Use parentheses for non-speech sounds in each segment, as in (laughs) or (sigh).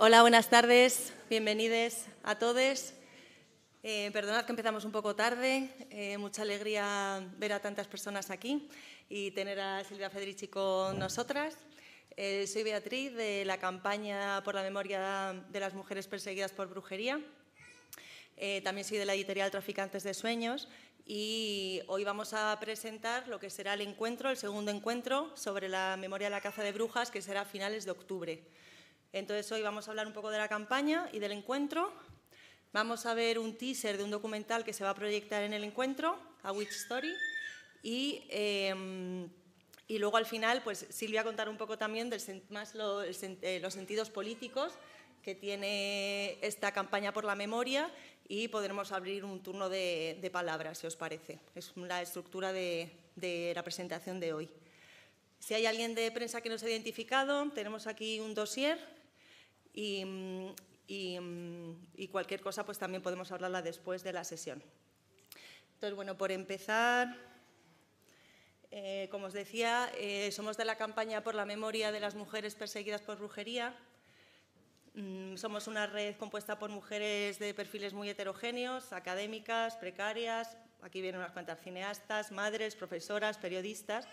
Hola, buenas tardes. Bienvenidos a todos. Eh, perdonad que empezamos un poco tarde. Eh, mucha alegría ver a tantas personas aquí y tener a Silvia Federici con nosotras. Eh, soy Beatriz de la campaña por la memoria de las mujeres perseguidas por brujería. también soy de la editorial Traficantes de Sueños y hoy vamos a presentar lo que será el encuentro, el segundo encuentro sobre la memoria de la caza de brujas, que será a finales de octubre. Entonces hoy vamos a hablar un poco de la campaña y del encuentro. Vamos a ver un teaser de un documental que se va a proyectar en el encuentro, A Witch Story, y, em, y luego al final, pues Silvia contar un poco también del, más eh, los sentidos políticos que tiene esta campaña por la memoria y podremos abrir un turno de, palabras, si os parece. Es la estructura de, la presentación de hoy. Si hay alguien de prensa que nos ha identificado, tenemos aquí un dossier y, y, cualquier cosa pues también podemos hablarla después de la sesión. Entonces, bueno, por empezar, eh, como os decía, eh, somos de la campaña por la memoria de las mujeres perseguidas por brujería Mm, somos una red compuesta por mujeres de perfiles muy heterogéneos, académicas, precarias, aquí vienen unas cuantas cineastas, madres, profesoras, periodistas.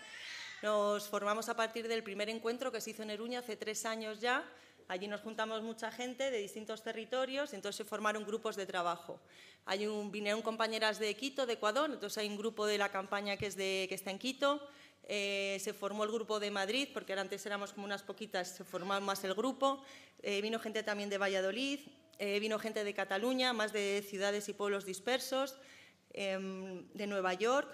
Nos formamos a partir del primer encuentro que se hizo en Eruña hace tres años ya. Allí nos juntamos mucha gente de distintos territorios entonces se formaron grupos de trabajo. Hay un, vinieron compañeras de Quito, de Ecuador, entonces hay un grupo de la campaña que está en Quito. Eh, se formó el grupo de Madrid, porque antes éramos como unas poquitas, se formó más el grupo. Eh, vino gente también de Valladolid, eh, vino gente de Cataluña, más de ciudades y pueblos dispersos, em, de Nueva York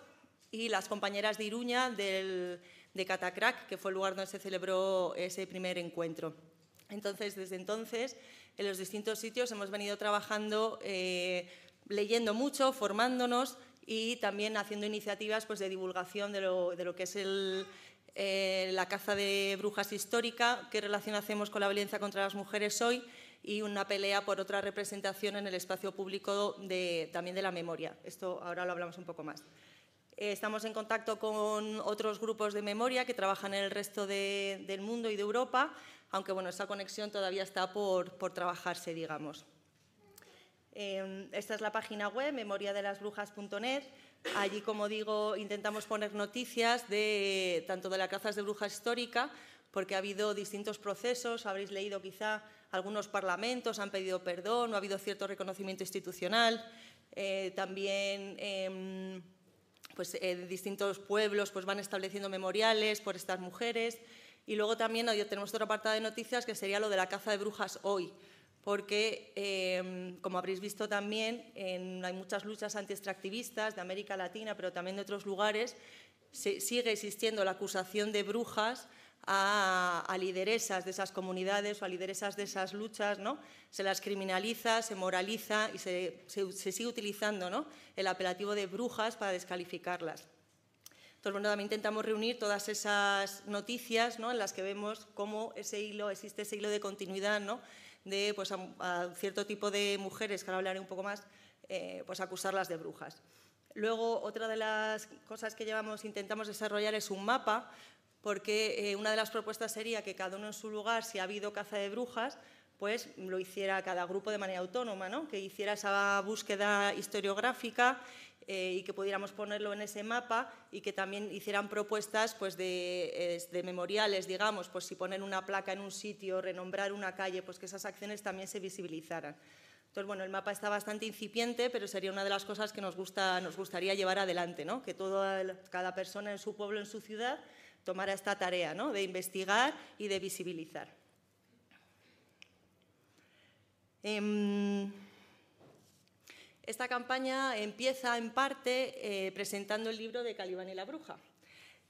y las compañeras de Iruña de Catacrac, que fue el lugar donde se celebró ese primer encuentro. Entonces, desde entonces, en los distintos sitios hemos venido trabajando, leyendo mucho, formándonos y también haciendo iniciativas pues, de divulgación de lo, que es eh, la caza de brujas histórica, qué relación hacemos con la violencia contra las mujeres hoy y una pelea por otra representación en el espacio público también de la memoria. Esto ahora lo hablamos un poco más. Eh, estamos en contacto con otros grupos de memoria que trabajan en el resto del mundo y de Europa, aunque bueno, esa conexión todavía está por, por trabajarse, digamos. Em, esta es la página web, memoriadelasbrujas.net. Allí, como digo, intentamos poner noticias de, tanto de la cazas de brujas histórica, porque ha habido distintos procesos, habréis leído quizá algunos parlamentos han pedido perdón, no ha habido cierto reconocimiento institucional. Eh, también em, pues, eh, distintos pueblos pues, van estableciendo memoriales por estas mujeres. Y luego también tenemos otro apartado de noticias que sería lo de la caza de brujas hoy porque, em, como habréis visto también, hay muchas luchas anti-extractivistas de América Latina, pero también de otros lugares, sigue existiendo la acusación de brujas a, lideresas de esas comunidades o a lideresas de esas luchas, ¿no? Se las criminaliza, se moraliza y se, sigue utilizando ¿no? el apelativo de brujas para descalificarlas. Entonces, bueno, también intentamos reunir todas esas noticias ¿no? en las que vemos cómo ese hilo, existe ese hilo de continuidad ¿no? de pues, a, cierto tipo de mujeres, que ahora hablaré un poco más, eh, pues acusarlas de brujas. Luego, otra de las cosas que llevamos, intentamos desarrollar es un mapa, porque eh, una de las propuestas sería que cada uno en su lugar, si ha habido caza de brujas, pues lo hiciera cada grupo de manera autónoma, ¿no? que hiciera esa búsqueda historiográfica eh, y que pudiéramos ponerlo en ese mapa y que también hicieran propuestas pues, de, memoriales, digamos, pues si poner una placa en un sitio, renombrar una calle, pues que esas acciones también se visibilizaran. Entonces, bueno, el mapa está bastante incipiente, pero sería una de las cosas que nos, gusta, nos gustaría llevar adelante, ¿no? que toda, cada persona en su pueblo, en su ciudad, tomara esta tarea ¿no? de investigar y de visibilizar. Em, esta campaña empieza en parte eh, presentando el libro de Calibán y la Bruja.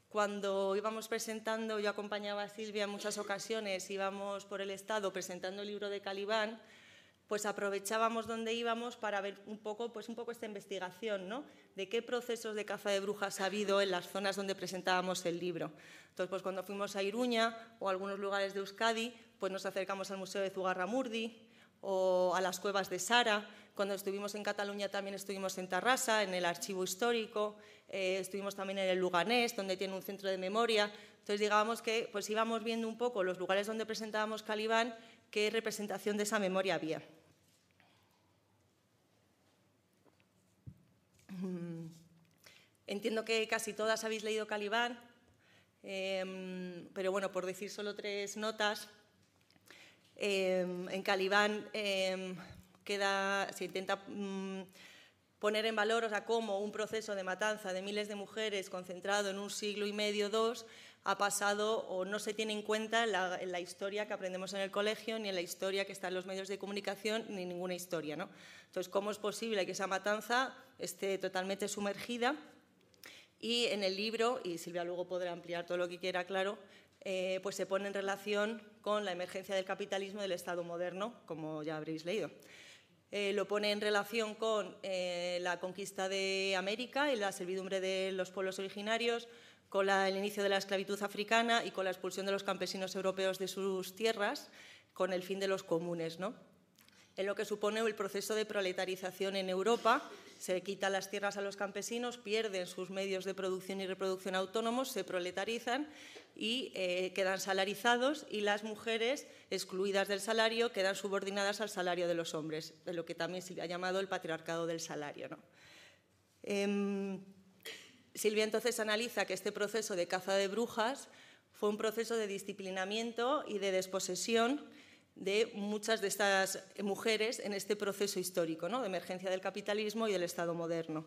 Cuando íbamos presentando, yo acompañaba a Silvia en muchas ocasiones, íbamos por el Estado presentando el libro de Calibán, pues aprovechábamos donde íbamos para ver un poco, pues un poco esta investigación, ¿no? De qué procesos de caza de brujas ha habido en las zonas donde presentábamos el libro. Entonces, pues cuando fuimos a Iruña o a algunos lugares de Euskadi, pues nos acercamos al Museo de Zugarramurdi o a las cuevas de Sara, cuando estuvimos en Cataluña también estuvimos en Tarrasa, en el archivo histórico, eh, estuvimos también en el Luganés, donde tiene un centro de memoria. Entonces, digamos que pues íbamos viendo un poco los lugares donde presentábamos Calibán, qué representación de esa memoria había. Mm, entiendo que casi todas habéis leído Calibán, em, pero bueno, por decir solo tres notas, em, en Calibán em, queda, se intenta mm, poner en valor o sea, cómo un proceso de matanza de miles de mujeres concentrado en un siglo y medio, dos, ha pasado o no se tiene en cuenta en la, historia que aprendemos en el colegio, ni en la historia que está en los medios de comunicación, ni ninguna historia. ¿no? Entonces, ¿cómo es posible que esa matanza esté totalmente sumergida? Y en el libro, y Silvia luego podrá ampliar todo lo que quiera, claro, eh, pues se pone en relación con la emergencia del capitalismo del Estado moderno, como ya habréis leído. Eh, lo pone en relación con eh, la conquista de América y la servidumbre de los pueblos originarios, con el inicio de la esclavitud africana y con la expulsión de los campesinos europeos de sus tierras, con el fin de los comunes. ¿no? En lo que supone el proceso de proletarización en Europa, se quitan las tierras a los campesinos, pierden sus medios de producción y reproducción autónomos, se proletarizan y eh, quedan salarizados y las mujeres, excluidas del salario, quedan subordinadas al salario de los hombres, de lo que también se ha llamado el patriarcado del salario. Em, Silvia entonces analiza que este proceso de caza de brujas fue un proceso de disciplinamiento y de desposesión de muchas de estas mujeres en este proceso histórico ¿no? de emergencia del capitalismo y del Estado moderno.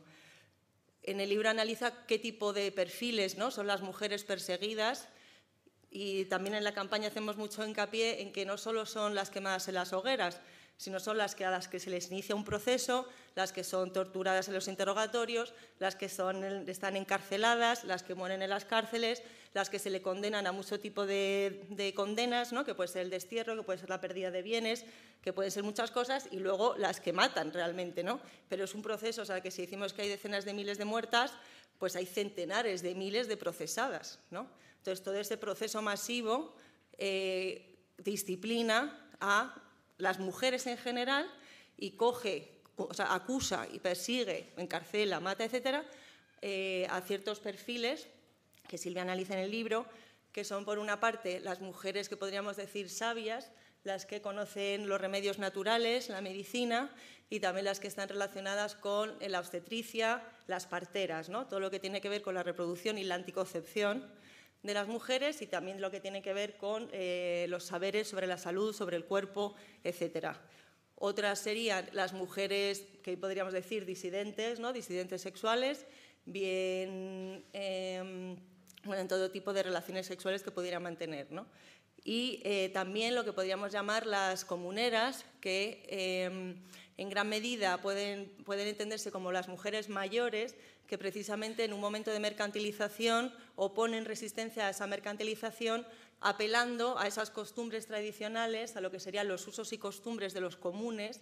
En el libro analiza qué tipo de perfiles ¿no? son las mujeres perseguidas y también en la campaña hacemos mucho hincapié en que no solo son las quemadas en las hogueras, sino son las que, a las que se les inicia un proceso, las que son torturadas en los interrogatorios, las que son, están encarceladas, las que mueren en las cárceles, las que se le condenan a mucho tipo de, condenas, ¿no? que puede ser el destierro, que puede ser la pérdida de bienes, que pueden ser muchas cosas, y luego las que matan realmente. ¿no? Pero es un proceso, o sea, que si decimos que hay decenas de miles de muertas, pues hay centenares de miles de procesadas. ¿no? Entonces, todo ese proceso masivo eh, disciplina a las mujeres en general y coge, o sea, acusa y persigue, encarcela, mata, etcétera, eh, a ciertos perfiles que Silvia analiza en el libro, que son por una parte las mujeres que podríamos decir sabias, las que conocen los remedios naturales, la medicina y también las que están relacionadas con la obstetricia, las parteras, ¿no? todo lo que tiene que ver con la reproducción y la anticoncepción de las mujeres y también lo que tiene que ver con eh, los saberes sobre la salud, sobre el cuerpo, etc. Otras serían las mujeres que podríamos decir disidentes, ¿no? disidentes sexuales, bien em, en todo tipo de relaciones sexuales que pudieran mantener. Y eh, también lo que podríamos llamar las comuneras, que em, en gran medida pueden, entenderse como las mujeres mayores que precisamente en un momento de mercantilización oponen resistencia a esa mercantilización apelando a esas costumbres tradicionales, a lo que serían los usos y costumbres de los comunes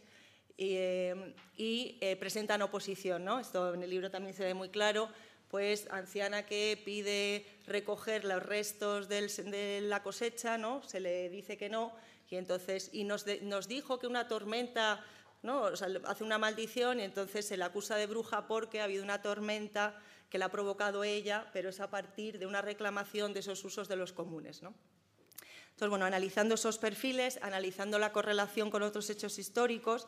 y, eh, eh, presentan oposición. ¿no? Esto en el libro también se ve muy claro, pues anciana que pide recoger los restos de la cosecha, ¿no? se le dice que no, y entonces y nos, dijo que una tormenta ¿no? hace una maldición y entonces se la acusa de bruja porque ha habido una tormenta que la ha provocado ella, pero es a partir de una reclamación de esos usos de los comunes. Entonces, bueno, analizando esos perfiles, analizando la correlación con otros hechos históricos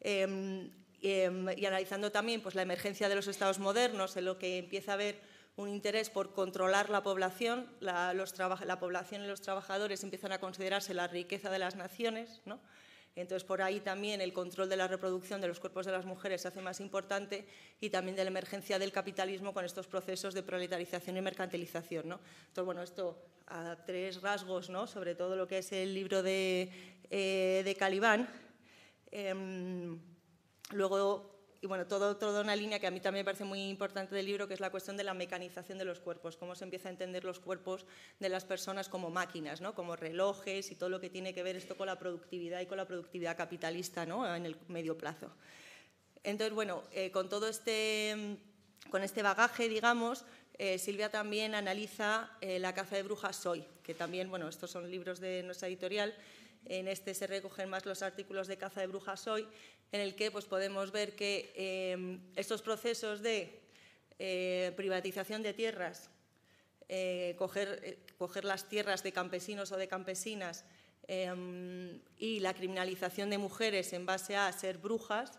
em, em, y analizando también pues, la emergencia de los estados modernos, en lo que empieza a haber un interés por controlar la población, la, la población y los trabajadores empiezan a considerarse la riqueza de las naciones, ¿no? Entonces, por ahí también el control de la reproducción de los cuerpos de las mujeres se hace más importante y también de la emergencia del capitalismo con estos procesos de proletarización y mercantilización. ¿no? Entonces, bueno, esto a tres rasgos ¿no? sobre todo lo que es el libro de, eh, Calibán. Em, luego, y bueno, todo, toda una línea que a mí también me parece muy importante del libro, que es la cuestión de la mecanización de los cuerpos, cómo se empieza a entender los cuerpos de las personas como máquinas, ¿no? como relojes y todo lo que tiene que ver esto con la productividad y con la productividad capitalista ¿no? en el medio plazo. Entonces, bueno, eh, con todo este, con este bagaje, digamos, eh, Silvia también analiza eh, La caza de brujas hoy, que también, bueno, estos son libros de nuestra editorial, en este se recogen más los artículos de caza de brujas hoy, en el que pues, podemos ver que eh, estos procesos de eh, privatización de tierras, eh, coger, las tierras de campesinos o de campesinas em, y la criminalización de mujeres en base a ser brujas,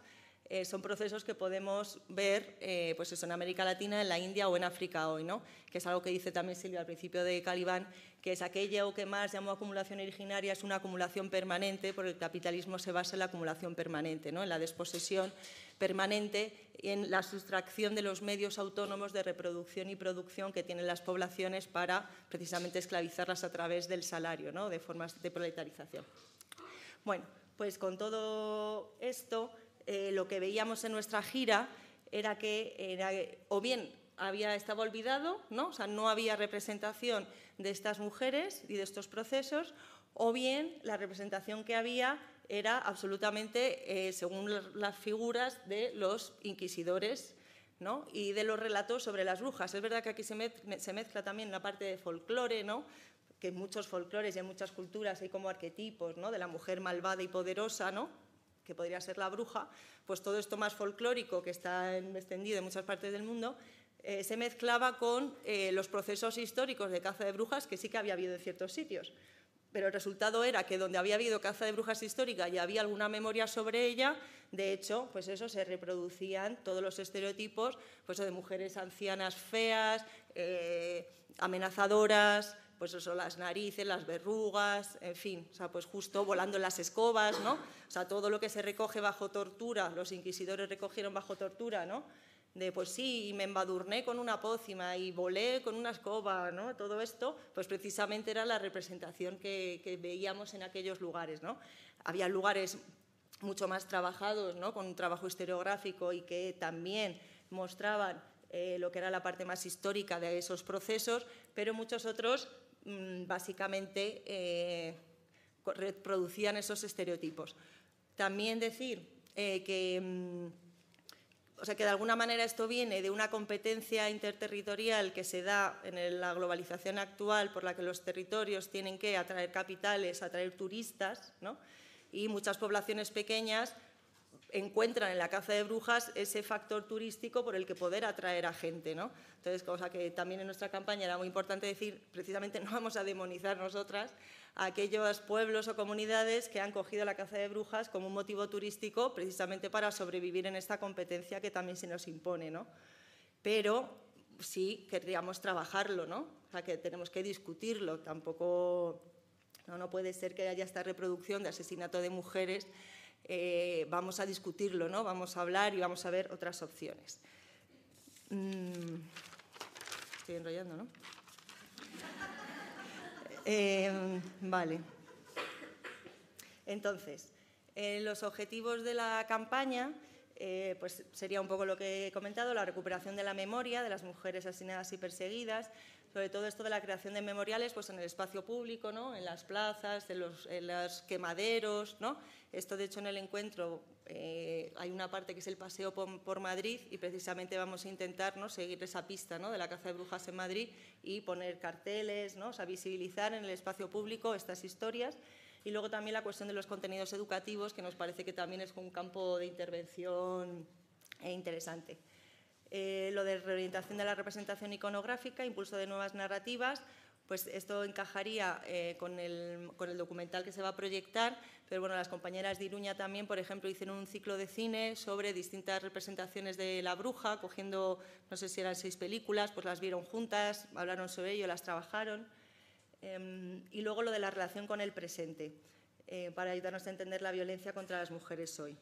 eh, son procesos que podemos ver eh, pues en América Latina, en la India o en África hoy, ¿no? que es algo que dice también Silvia al principio de Calibán, que es aquello que más llamó acumulación originaria, es una acumulación permanente, porque el capitalismo se basa en la acumulación permanente, ¿no? en la desposesión permanente en la sustracción de los medios autónomos de reproducción y producción que tienen las poblaciones para precisamente esclavizarlas a través del salario, ¿no? de formas de proletarización. Bueno, pues con todo esto eh, lo que veíamos en nuestra gira era que o bien había, estaba olvidado. O sea, no había representación de estas mujeres y de estos procesos, o bien la representación que había era absolutamente eh, según las figuras de los inquisidores ¿no? y de los relatos sobre las brujas. Es verdad que aquí se, mezcla también la parte de folclore, ¿no? que en muchos folclores y en muchas culturas hay como arquetipos ¿no? de la mujer malvada y poderosa, ¿no? que podría ser la bruja, pues todo esto más folclórico que está extendido en muchas partes del mundo, eh, se mezclaba con eh, los procesos históricos de caza de brujas que sí que había habido en ciertos sitios. Pero el resultado era que donde había habido caza de brujas histórica y había alguna memoria sobre ella, de hecho, pues eso se reproducían todos los estereotipos pues de mujeres ancianas feas, eh, amenazadoras, pues eso, las narices, las verrugas, en fin, o sea, pues justo volando en las escobas, ¿no? O sea, todo lo que se recoge bajo tortura, los inquisidores recogieron bajo tortura, ¿no? De pues sí, y me embadurné con una pócima y volé con una escoba, ¿no? Todo esto, pues precisamente era la representación que, veíamos en aquellos lugares, ¿no? Había lugares mucho más trabajados, ¿no? Con un trabajo historiográfico y que también mostraban eh, lo que era la parte más histórica de esos procesos, pero muchos otros Mm, básicamente eh, reproducían esos estereotipos. También decir eh, que, mm, o sea, que de alguna manera esto viene de una competencia interterritorial que se da en la globalización actual por la que los territorios tienen que atraer capitales, atraer turistas, ¿no? y muchas poblaciones pequeñas encuentran en la caza de brujas ese factor turístico por el que poder atraer a gente. ¿no? Entonces, cosa que también en nuestra campaña era muy importante decir, precisamente no vamos a demonizar nosotras a aquellos pueblos o comunidades que han cogido la caza de brujas como un motivo turístico precisamente para sobrevivir en esta competencia que también se nos impone. ¿no? Pero sí querríamos trabajarlo, ¿no? O sea, que tenemos que discutirlo. Tampoco no, no puede ser que haya esta reproducción de asesinato de mujeres eh, vamos a discutirlo, ¿no? vamos a hablar y vamos a ver otras opciones. Mm, estoy enrollando, ¿no? Eh, vale. Entonces, eh, los objetivos de la campaña pues sería un poco lo que he comentado, la recuperación de la memoria de las mujeres asesinadas y perseguidas, sobre todo esto de la creación de memoriales pues en el espacio público, ¿no? en las plazas, en los, quemaderos, ¿no? Esto, de hecho, en el encuentro eh, hay una parte que es el paseo por, Madrid y precisamente vamos a intentar ¿no? seguir esa pista ¿no? de la caza de brujas en Madrid y poner carteles, ¿no? o sea, visibilizar en el espacio público estas historias. Y luego también la cuestión de los contenidos educativos, que nos parece que también es un campo de intervención eh, interesante. Eh, lo de reorientación de la representación iconográfica, impulso de nuevas narrativas, pues esto encajaría eh, con, el, documental que se va a proyectar, pero bueno, las compañeras de Iruña también, por ejemplo, hicieron un ciclo de cine sobre distintas representaciones de la bruja, cogiendo, no sé si eran seis películas, pues las vieron juntas, hablaron sobre ello, las trabajaron. Em, y luego lo de la relación con el presente, eh, para ayudarnos a entender la violencia contra las mujeres hoy.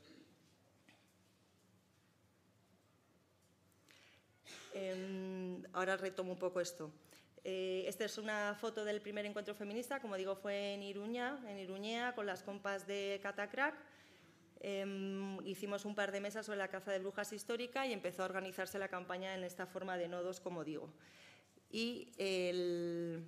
Em, ahora retomo un poco esto. Eh, esta es una foto del primer encuentro feminista, como digo, fue en Iruña, en Iruñea, con las compas de Catacrack. Em, hicimos un par de mesas sobre la caza de brujas histórica y empezó a organizarse la campaña en esta forma de nodos, como digo. Y en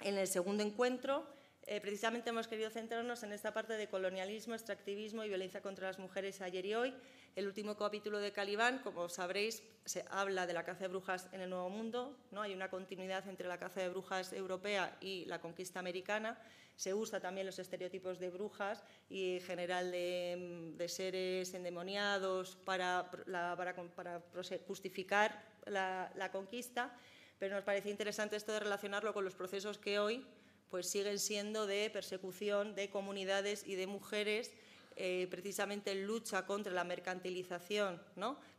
el segundo encuentro, eh, precisamente hemos querido centrarnos en esta parte de colonialismo, extractivismo y violencia contra las mujeres ayer y hoy, el último capítulo de Calibán, como sabréis, se habla de la caza de brujas en el Nuevo Mundo. ¿no? Hay una continuidad entre la caza de brujas europea y la conquista americana. Se usa también los estereotipos de brujas y en general de, seres endemoniados para, para, justificar la, la conquista. Pero nos parecía interesante esto de relacionarlo con los procesos que hoy pues siguen siendo de persecución de comunidades y de mujeres eh, precisamente en lucha contra la mercantilización,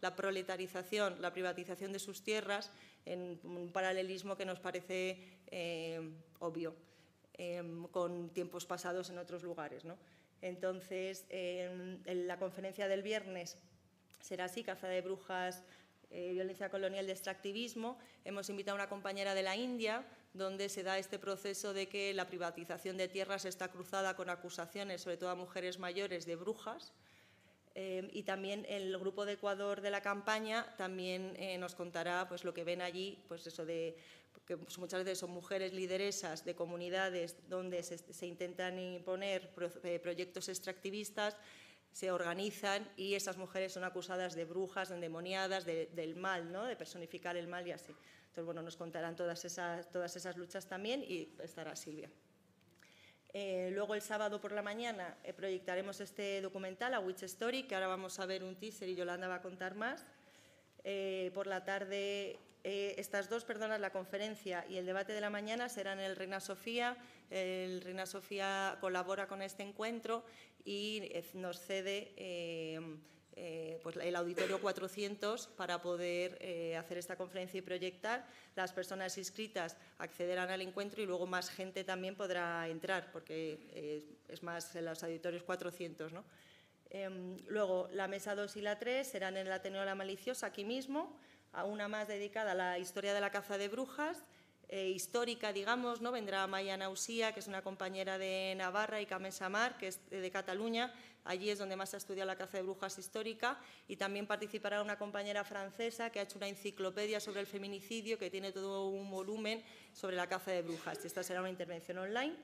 la proletarización, la privatización de sus tierras, en un paralelismo que nos parece eh, obvio em, con tiempos pasados en otros lugares. Entonces, en la conferencia del viernes será así, caza de brujas, eh, violencia colonial de extractivismo. Hemos invitado a una compañera de la India, donde se da este proceso de que la privatización de tierras está cruzada con acusaciones, sobre todo a mujeres mayores, de brujas. Eh, y también el grupo de Ecuador de la campaña también eh, nos contará pues, lo que ven allí, pues eso de que muchas veces son mujeres lideresas de comunidades donde se, intentan imponer proyectos extractivistas se organizan y esas mujeres son acusadas de brujas, de endemoniadas, del mal, ¿no? de personificar el mal y así. Entonces, bueno, nos contarán todas esas, todas esas luchas también y estará Silvia. Eh, luego el sábado por la mañana eh, proyectaremos este documental, A Witch Story, que ahora vamos a ver un teaser y Yolanda va a contar más. Eh, por la tarde, estas dos, perdona, la conferencia y el debate de la mañana serán en el Reina Sofía. El Reina Sofía colabora con este encuentro y eh, nos cede eh, eh, pues el auditorio 400 para poder hacer esta conferencia y proyectar. Las personas inscritas accederán al encuentro y luego más gente también podrá entrar, porque es más en los auditorios 400. Em, luego, la mesa 2 y la 3 serán en el Ateneo La Maliciosa, aquí mismo, a una más dedicada a la historia de la caza de brujas eh, histórica, digamos, ¿no? vendrá Maya Nausía, que es una compañera de Navarra, y Carmen Samar, que es de Cataluña. Allí es donde más se ha estudiado la caza de brujas histórica. Y también participará una compañera francesa que ha hecho una enciclopedia sobre el feminicidio, que tiene todo un volumen sobre la caza de brujas. Esta será una intervención online.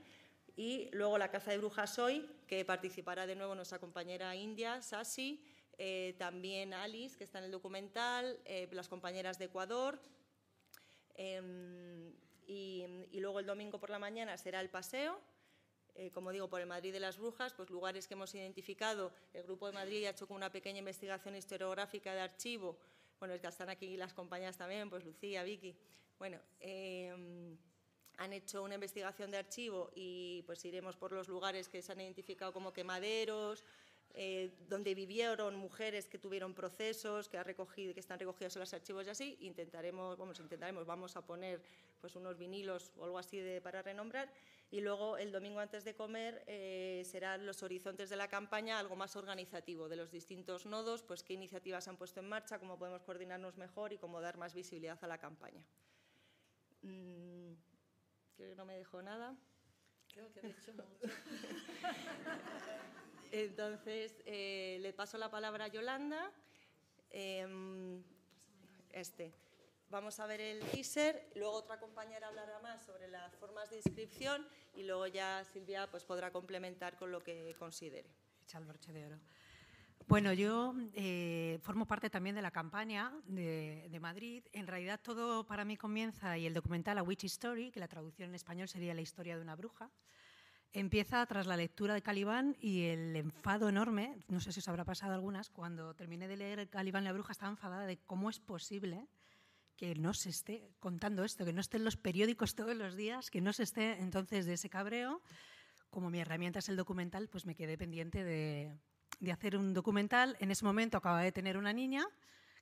Y luego la caza de brujas hoy, que participará de nuevo nuestra compañera india, Sasi, eh, también Alice, que está en el documental, eh, las compañeras de Ecuador, Em, y, luego el domingo por la mañana será el paseo, eh, como digo, por el Madrid de las Brujas, pues lugares que hemos identificado. El Grupo de Madrid ha hecho una pequeña investigación historiográfica de archivo. Bueno, es que están aquí las compañías también, pues Lucía, Vicky. Bueno, em, han hecho una investigación de archivo y pues iremos por los lugares que se han identificado como quemaderos, eh, donde vivieron mujeres que tuvieron procesos, que, ha recogido, que están recogidos en los archivos y así. Intentaremos, vamos, intentaremos, vamos a poner pues, unos vinilos o algo así de, para renombrar. Y luego el domingo antes de comer eh, serán los horizontes de la campaña, algo más organizativo de los distintos nodos, pues qué iniciativas se han puesto en marcha, cómo podemos coordinarnos mejor y cómo dar más visibilidad a la campaña. Mm, creo que no me dejo nada. Creo que he dicho mucho. (laughs) Entonces, eh, le paso la palabra a Yolanda. Em, este. Vamos a ver el teaser, luego otra compañera hablará más sobre las formas de inscripción y luego ya Silvia pues, podrá complementar con lo que considere. Echa el broche de oro. Bueno, yo eh, formo parte también de la campaña de, Madrid. En realidad todo para mí comienza y el documental A Witch Story, que la traducción en español sería La historia de una bruja, Empieza tras la lectura de Calibán y el enfado enorme, no sé si os habrá pasado algunas, cuando terminé de leer Calibán la bruja estaba enfadada de cómo es posible que no se esté contando esto, que no esté en los periódicos todos los días, que no se esté entonces de ese cabreo. Como mi herramienta es el documental, pues me quedé pendiente de, de hacer un documental. En ese momento acababa de tener una niña,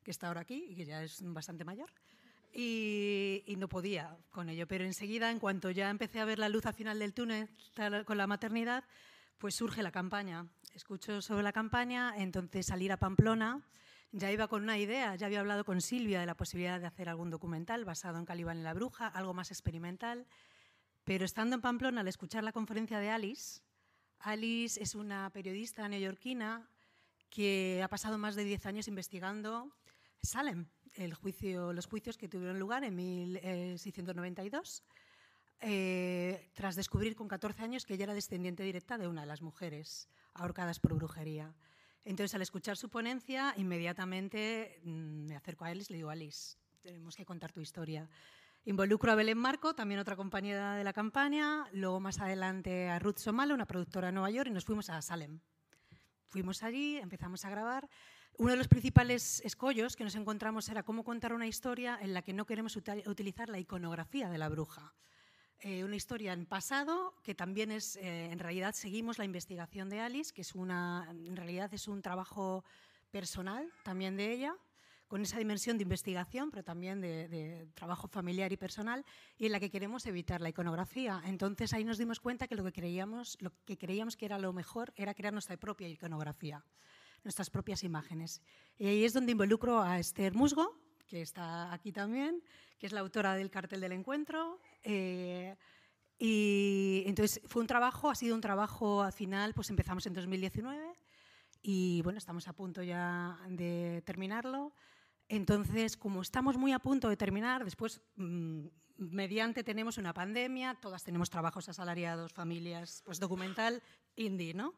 que está ahora aquí y que ya es bastante mayor, y, no podía con ello. Pero enseguida, en cuanto ya empecé a ver la luz al final del túnel con la maternidad, pues surge la campaña. Escucho sobre la campaña, entonces salir a Pamplona. Ya iba con una idea, ya había hablado con Silvia de la posibilidad de hacer algún documental basado en Calibán y la Bruja, algo más experimental. Pero estando en Pamplona, al escuchar la conferencia de Alice, Alice es una periodista neoyorquina que ha pasado más de 10 años investigando Salem, el juicio, los juicios que tuvieron lugar en 1692, eh, tras descubrir con 14 años que ella era descendiente directa de una de las mujeres ahorcadas por brujería. Entonces, al escuchar su ponencia, inmediatamente mm, me acerco a Alice y le digo, Alice, tenemos que contar tu historia. Involucro a Belén Marco, también otra compañera de la campaña, luego más adelante a Ruth Somala, una productora de Nueva York, y nos fuimos a Salem. Fuimos allí, empezamos a grabar. Uno de los principales escollos que nos encontramos era cómo contar una historia en la que no queremos utilizar la iconografía de la bruja. eh, una historia en pasado que también es, eh, en realidad seguimos la investigación de Alice, que es una, en realidad es un trabajo personal también de ella, con esa dimensión de investigación, pero también de, trabajo familiar y personal, y en la que queremos evitar la iconografía. Entonces ahí nos dimos cuenta que lo que creíamos, lo que, creíamos que era lo mejor era crear nuestra propia iconografía, nuestras propias imágenes. Y ahí es donde involucro a Esther Musgo, que está aquí también, que es la autora del cartel del encuentro. Eh, y entonces fue un trabajo, ha sido un trabajo al final, pues empezamos en 2019 y bueno, estamos a punto ya de terminarlo. Entonces, como estamos muy a punto de terminar, después, mm, mediante tenemos una pandemia, todas tenemos trabajos asalariados, familias, pues documental, indie, ¿no?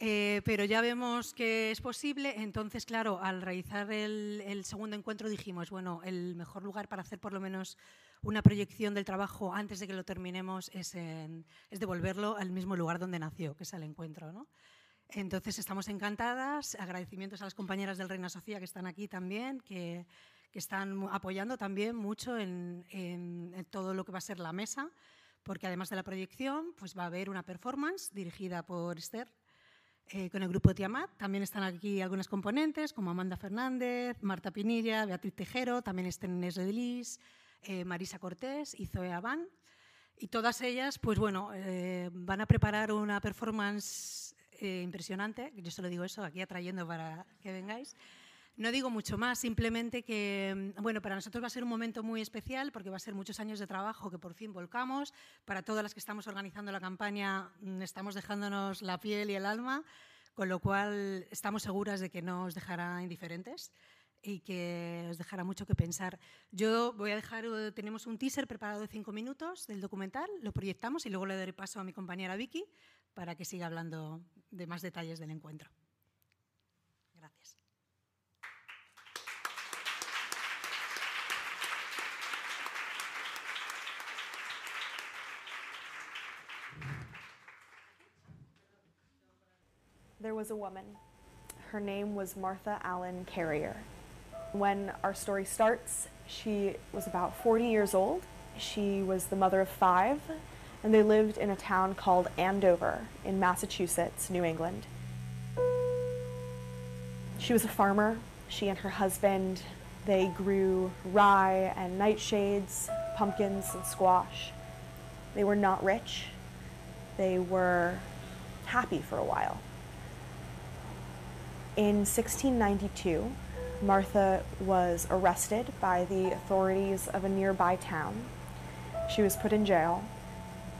Eh, pero ya vemos que es posible, entonces, claro, al realizar el, segundo encuentro dijimos, bueno, el mejor lugar para hacer por lo menos una proyección del trabajo antes de que lo terminemos es, es devolverlo al mismo lugar donde nació, que es el encuentro, ¿no? Entonces estamos encantadas, agradecimientos a las compañeras del Reina Sofía que están aquí también, que, están apoyando también mucho en, todo lo que va a ser la mesa, porque además de la proyección, pues va a haber una performance dirigida por Esther eh, con el grupo Tiamat. También están aquí algunas componentes como Amanda Fernández, Marta Pinilla, Beatriz Tejero, también están Inés Ledelis, eh, Marisa Cortés y Zoe Abán. Y todas ellas, pues bueno, eh, van a preparar una performance impresionante, yo solo digo eso aquí atrayendo para que vengáis. No digo mucho más, simplemente que, mm, bueno, para nosotros va a ser un momento muy especial porque va a ser muchos años de trabajo que por fin volcamos. Para todas las que estamos organizando la campaña, mm, estamos dejándonos la piel y el alma, con lo cual estamos seguras de que no os dejará indiferentes y que os dejará mucho que pensar. Yo voy a dejar, eh, tenemos un teaser preparado de cinco minutos del documental, lo proyectamos y luego le daré paso a mi compañera Vicky para que siga hablando de más detalles del encuentro. There was a woman. Her name was Martha Allen Carrier. When our story starts, she was about 40 years old. She was the mother of five and they lived in a town called Andover in Massachusetts, New England. She was a farmer. She and her husband, they grew rye and nightshades, pumpkins and squash. They were not rich. They were happy for a while. In 1692, Martha was arrested by the authorities of a nearby town. She was put in jail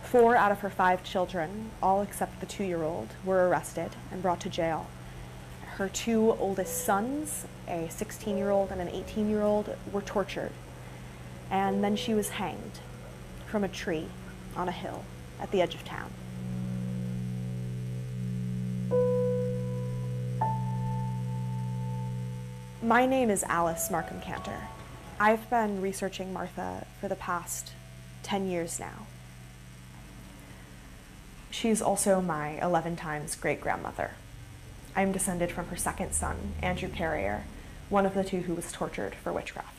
Four out of her five children, all except the two year old, were arrested and brought to jail. Her two oldest sons, a 16 year old and an 18 year old, were tortured. And then she was hanged from a tree on a hill at the edge of town. My name is Alice Markham Cantor. I've been researching Martha for the past 10 years now. She's also my 11 times great grandmother. I'm descended from her second son, Andrew Carrier, one of the two who was tortured for witchcraft.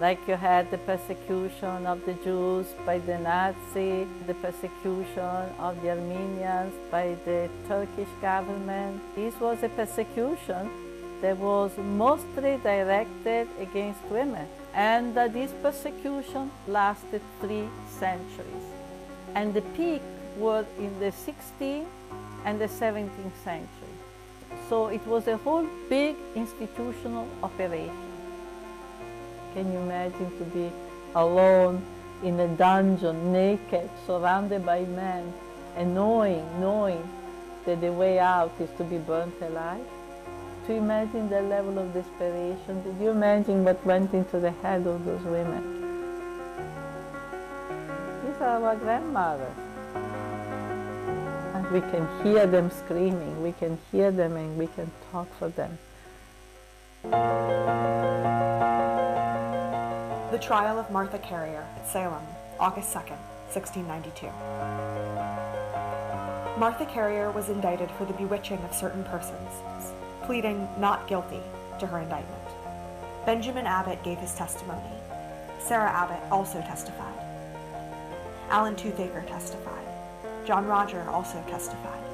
Like you had the persecution of the Jews by the Nazi, the persecution of the Armenians by the Turkish government. This was a persecution that was mostly directed against women. And uh, this persecution lasted three centuries. And the peak was in the 16th and the 17th century. So it was a whole big institutional operation. Can you imagine to be alone in a dungeon, naked, surrounded by men, and knowing, knowing that the way out is to be burnt alive? To imagine the level of desperation, did you imagine what went into the head of those women? These are our grandmothers. And we can hear them screaming, we can hear them and we can talk for them. The trial of Martha Carrier at Salem, August 2nd, 1692. Martha Carrier was indicted for the bewitching of certain persons, pleading not guilty to her indictment. Benjamin Abbott gave his testimony. Sarah Abbott also testified. Alan Toothaker testified. John Roger also testified.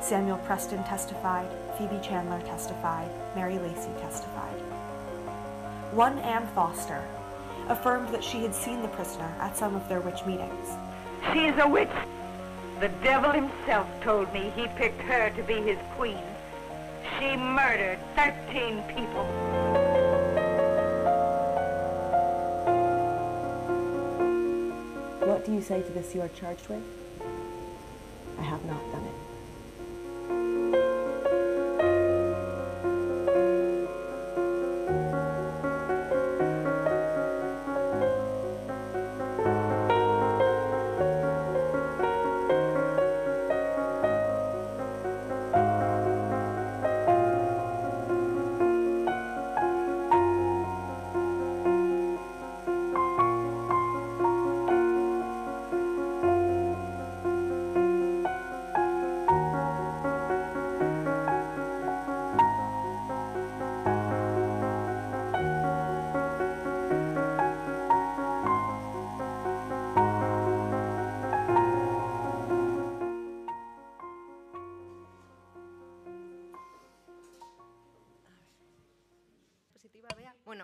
Samuel Preston testified. Phoebe Chandler testified. Mary Lacey testified. One Ann Foster affirmed that she had seen the prisoner at some of their witch meetings. She is a witch. The devil himself told me he picked her to be his queen. She murdered 13 people. What do you say to this you are charged with? I have not done it.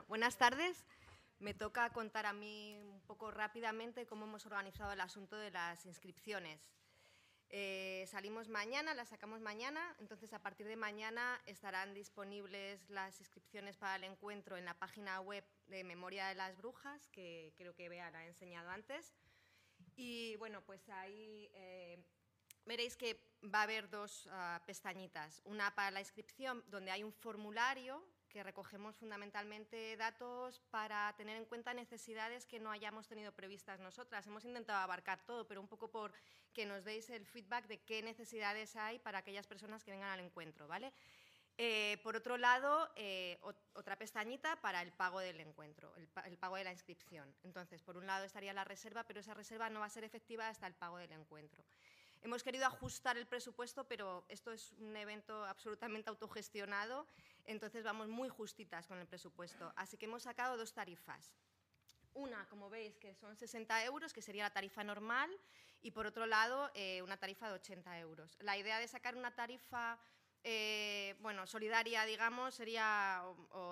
Buenas tardes. Me toca contar a mí un poco rápidamente cómo hemos organizado el asunto de las inscripciones. Eh, salimos mañana, las sacamos mañana, entonces a partir de mañana estarán disponibles las inscripciones para el encuentro en la página web de Memoria de las Brujas, que creo que Bea la ha enseñado antes. Y bueno, pues ahí eh, veréis que va a haber dos ah, pestañitas. Una para la inscripción, donde hay un formulario que recogemos fundamentalmente datos para tener en cuenta necesidades que no hayamos tenido previstas nosotras. Hemos intentado abarcar todo, pero un poco por que nos deis el feedback de qué necesidades hay para aquellas personas que vengan al encuentro, ¿vale? Eh, por otro lado, eh, ot- otra pestañita para el pago del encuentro, el, pa- el pago de la inscripción. Entonces, por un lado estaría la reserva, pero esa reserva no va a ser efectiva hasta el pago del encuentro. Hemos querido ajustar el presupuesto, pero esto es un evento absolutamente autogestionado, entonces vamos muy justitas con el presupuesto. Así que hemos sacado dos tarifas. Una, como veis, que son 60 euros, que sería la tarifa normal, y por otro lado, eh, una tarifa de 80 euros. La idea de sacar una tarifa eh, bueno, solidaria, digamos, sería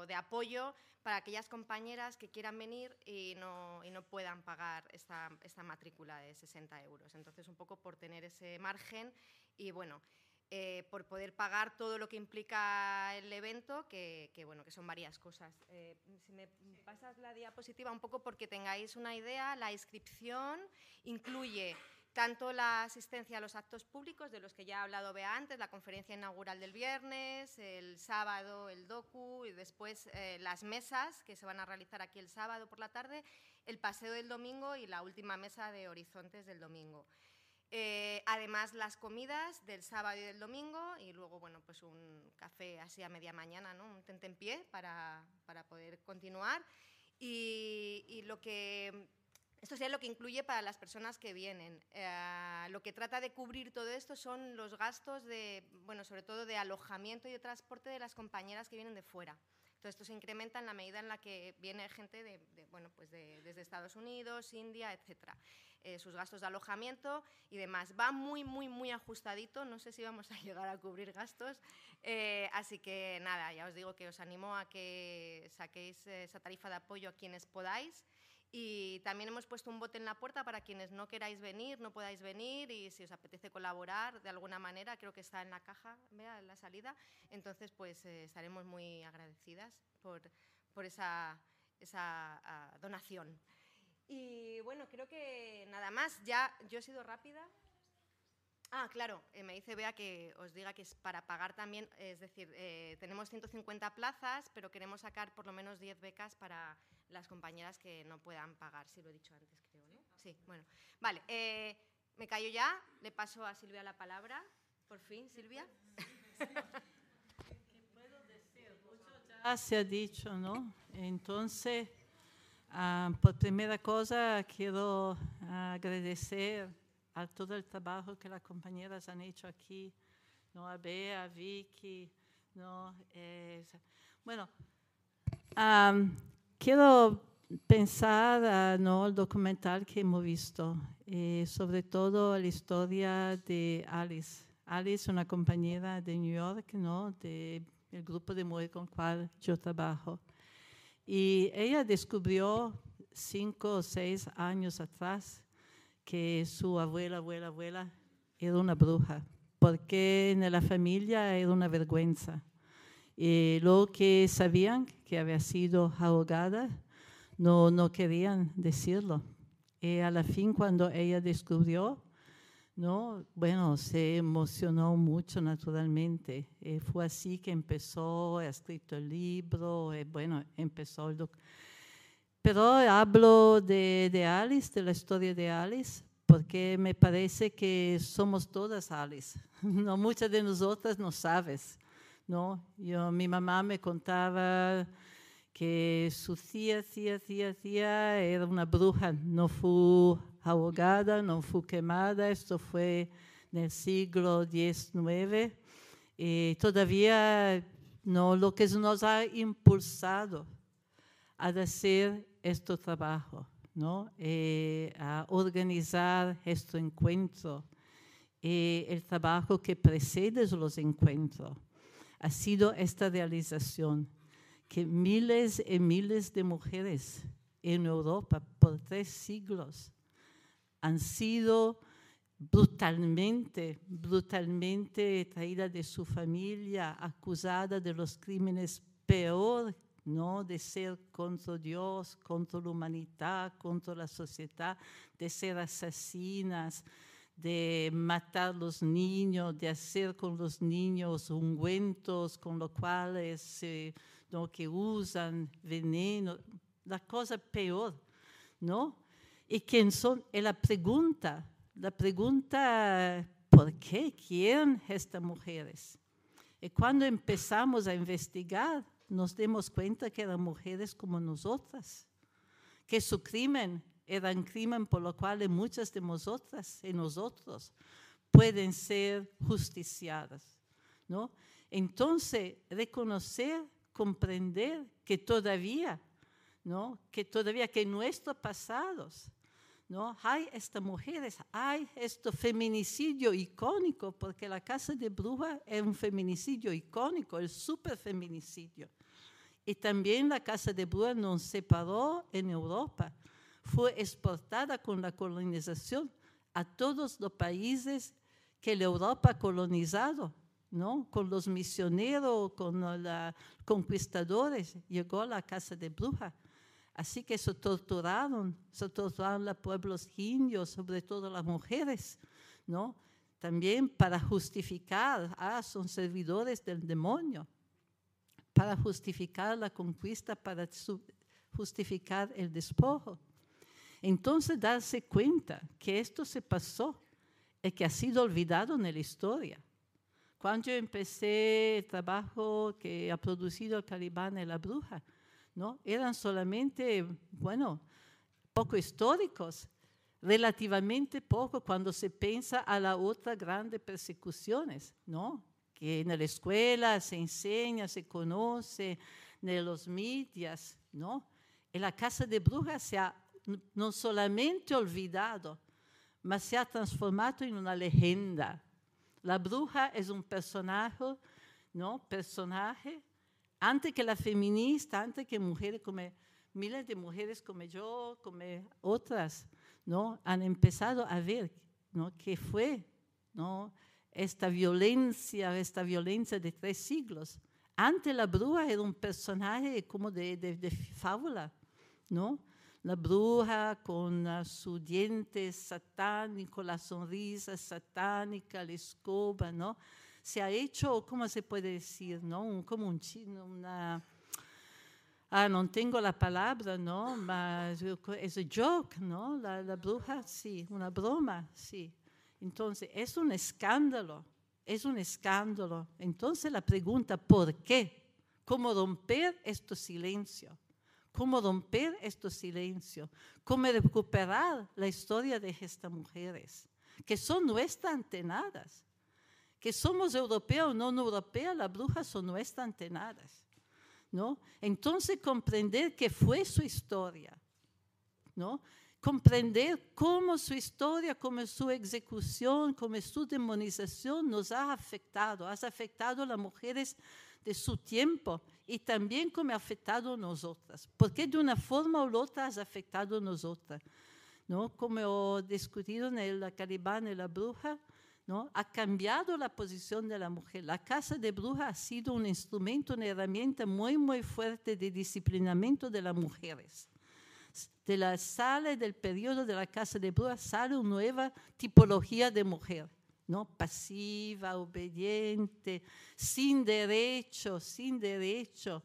de apoyo para aquellas compañeras que quieran venir y no, y no puedan pagar esta, esta matrícula de 60 euros. Entonces, un poco por tener ese margen y, bueno, eh, por poder pagar todo lo que implica el evento, que, que, bueno, que son varias cosas. Eh, si me pasas la diapositiva un poco porque tengáis una idea, la inscripción incluye tanto la asistencia a los actos públicos, de los que ya ha hablado Bea antes, la conferencia inaugural del viernes, el sábado el docu y después eh, las mesas que se van a realizar aquí el sábado por la tarde, el paseo del domingo y la última mesa de horizontes del domingo. Eh, además, las comidas del sábado y del domingo y luego, bueno, pues un café así a media mañana, ¿no? un tentempié para, para poder continuar. Y, y lo que esto sería lo que incluye para las personas que vienen. Eh, lo que trata de cubrir todo esto son los gastos de, bueno, sobre todo de alojamiento y de transporte de las compañeras que vienen de fuera. Todo esto se incrementa en la medida en la que viene gente de, bueno, pues desde Estados Unidos, India, etcétera. Eh, sus gastos de alojamiento y demás. Va muy, muy, muy ajustadito. No sé si vamos a (laughs) llegar a cubrir gastos. Eh, así que nada, ya os digo que os animo a que saquéis esa tarifa de apoyo a quienes podáis. Y también hemos puesto un bote en la puerta para quienes no queráis venir, no podáis venir y si os apetece colaborar de alguna manera, creo que está en la caja, vea, en la salida. Entonces, pues eh, estaremos muy agradecidas por, por esa, esa ah, donación. Y bueno, creo que nada más. Ya yo he sido rápida. Ah, claro, eh, me dice Bea que os diga que es para pagar también, es decir, eh, tenemos 150 plazas, pero queremos sacar por lo menos 10 becas para las compañeras que no puedan pagar, si lo he dicho antes, creo, ¿no? Sí, bueno. Vale, eh, me callo ya, le paso a Silvia la palabra. Por fin, Silvia. (laughs) ¿Qué puedo decir? Ya se ha dicho, ¿no? Entonces, uh, por primera cosa, quiero agradecer a todo el trabajo que las compañeras han hecho aquí, ¿no? a Bea, a Vicky, ¿no? Eh, bueno, um, quiero pensar uh, no, el documental que hemos visto, y sobre todo la historia de Alice. Alice, una compañera de New York, ¿no? del grupo de mujeres con el cual yo trabajo. Y ella descubrió cinco o seis años atrás que su abuela, abuela, abuela era una bruja, porque en la familia era una vergüenza. Y lo que sabían que había sido ahogada, no, no querían decirlo. Y a la fin, cuando ella descubrió, ¿no? Bueno, se emocionó mucho naturalmente. Y fue así que empezó, ha escrito el libro, y bueno, empezó el Pero hablo de, de, Alice, de la historia de Alice, porque me parece que somos todas Alice. (laughs) No, muchas de nosotras no sabes, ¿no? Yo, mi mamá me contaba que su tía, tía, tía, tía era una bruja, no fue ahogada, no fue quemada, esto fue en el siglo XIX. Y todavía no, lo que nos ha impulsado a hacer este trabajo, ¿no? Eh, a organizar este encuentro. Y el trabajo que precede los encuentros ha sido esta realización que miles y miles de mujeres en Europa por tres siglos han sido brutalmente, brutalmente traídas de su familia, acusadas de los crímenes peor, ¿no? De ser contra Dios, contra la humanidad, contra la sociedad, de ser asesinas, de matar los niños, de hacer con los niños ungüentos con los cuales ¿no? que usan veneno, la cosa peor, ¿no? Y quién son. Y la pregunta, la pregunta, ¿por qué quieren estas mujeres? Y cuando empezamos a investigar, nos dimos cuenta que eran mujeres como nosotras, que su crimen era un crimen por lo cual muchas de nosotras y nosotros pueden ser justiciadas, ¿no? Entonces, reconocer, comprender que todavía, ¿no? Que todavía que nuestros pasados ¿no? Hay estas mujeres, hay este feminicidio icónico, porque la casa de bruja es un feminicidio icónico, el superfeminicidio. Y también la casa de bruja nos separó en Europa, fue exportada con la colonización a todos los países que la Europa ha colonizado, ¿no? Con los misioneros, con los conquistadores, llegó la casa de bruja. Así que se torturaron, se torturaron a pueblos indios, sobre todo las mujeres, ¿no? También para justificar, ah, son servidores del demonio, para justificar la conquista, para justificar el despojo. Entonces darse cuenta que esto se pasó y que ha sido olvidado en la historia. Cuando yo empecé el trabajo que ha producido el Calibán y la bruja, Eran solamente, bueno, poco históricos, relativamente poco cuando se piensa a las otras grandes persecuciones, ¿no? Que en la escuela se enseña, se conoce en los medios, ¿no? En la casa de brujas se ha no solamente olvidado, mas se ha transformado en una leyenda. La bruja es un personaje, ¿no? Personaje, antes que la feminista, antes que mujeres como miles de mujeres como yo, como otras, ¿no? Han empezado a ver, ¿no? ¿Qué fue, ¿no? Esta violencia, esta violencia de tres siglos. Antes la bruja era un personaje como de, de, de fábula, ¿no? La bruja con su diente satánico, la sonrisa satánica, la escoba, ¿no? Se ha hecho, ¿cómo se puede decir, no? Un, como un chino, una... Ah, no tengo la palabra, ¿no? Mas es un joke, ¿no? La, la bruja, sí, una broma, sí. Entonces, es un escándalo, es un escándalo. Entonces, la pregunta, ¿por qué? ¿Cómo romper este silencio? cómo romper estos silencios, cómo recuperar la historia de estas mujeres, que son nuestras antenadas, que somos europeos o no europeas, las brujas son nuestras antenadas. ¿no? Entonces comprender qué fue su historia, ¿no? comprender cómo su historia, cómo su ejecución, cómo su demonización nos ha afectado, ha afectado a las mujeres de su tiempo y también como ha afectado a nosotras, porque de una forma u otra ha afectado a nosotras. ¿no? Como he discutido en la Calibán y la bruja, ¿no? ha cambiado la posición de la mujer. La casa de bruja ha sido un instrumento, una herramienta muy, muy fuerte de disciplinamiento de las mujeres. De la sala del periodo de la casa de bruja sale una nueva tipología de mujer. ¿no? pasiva, obediente, sin derecho, sin derecho.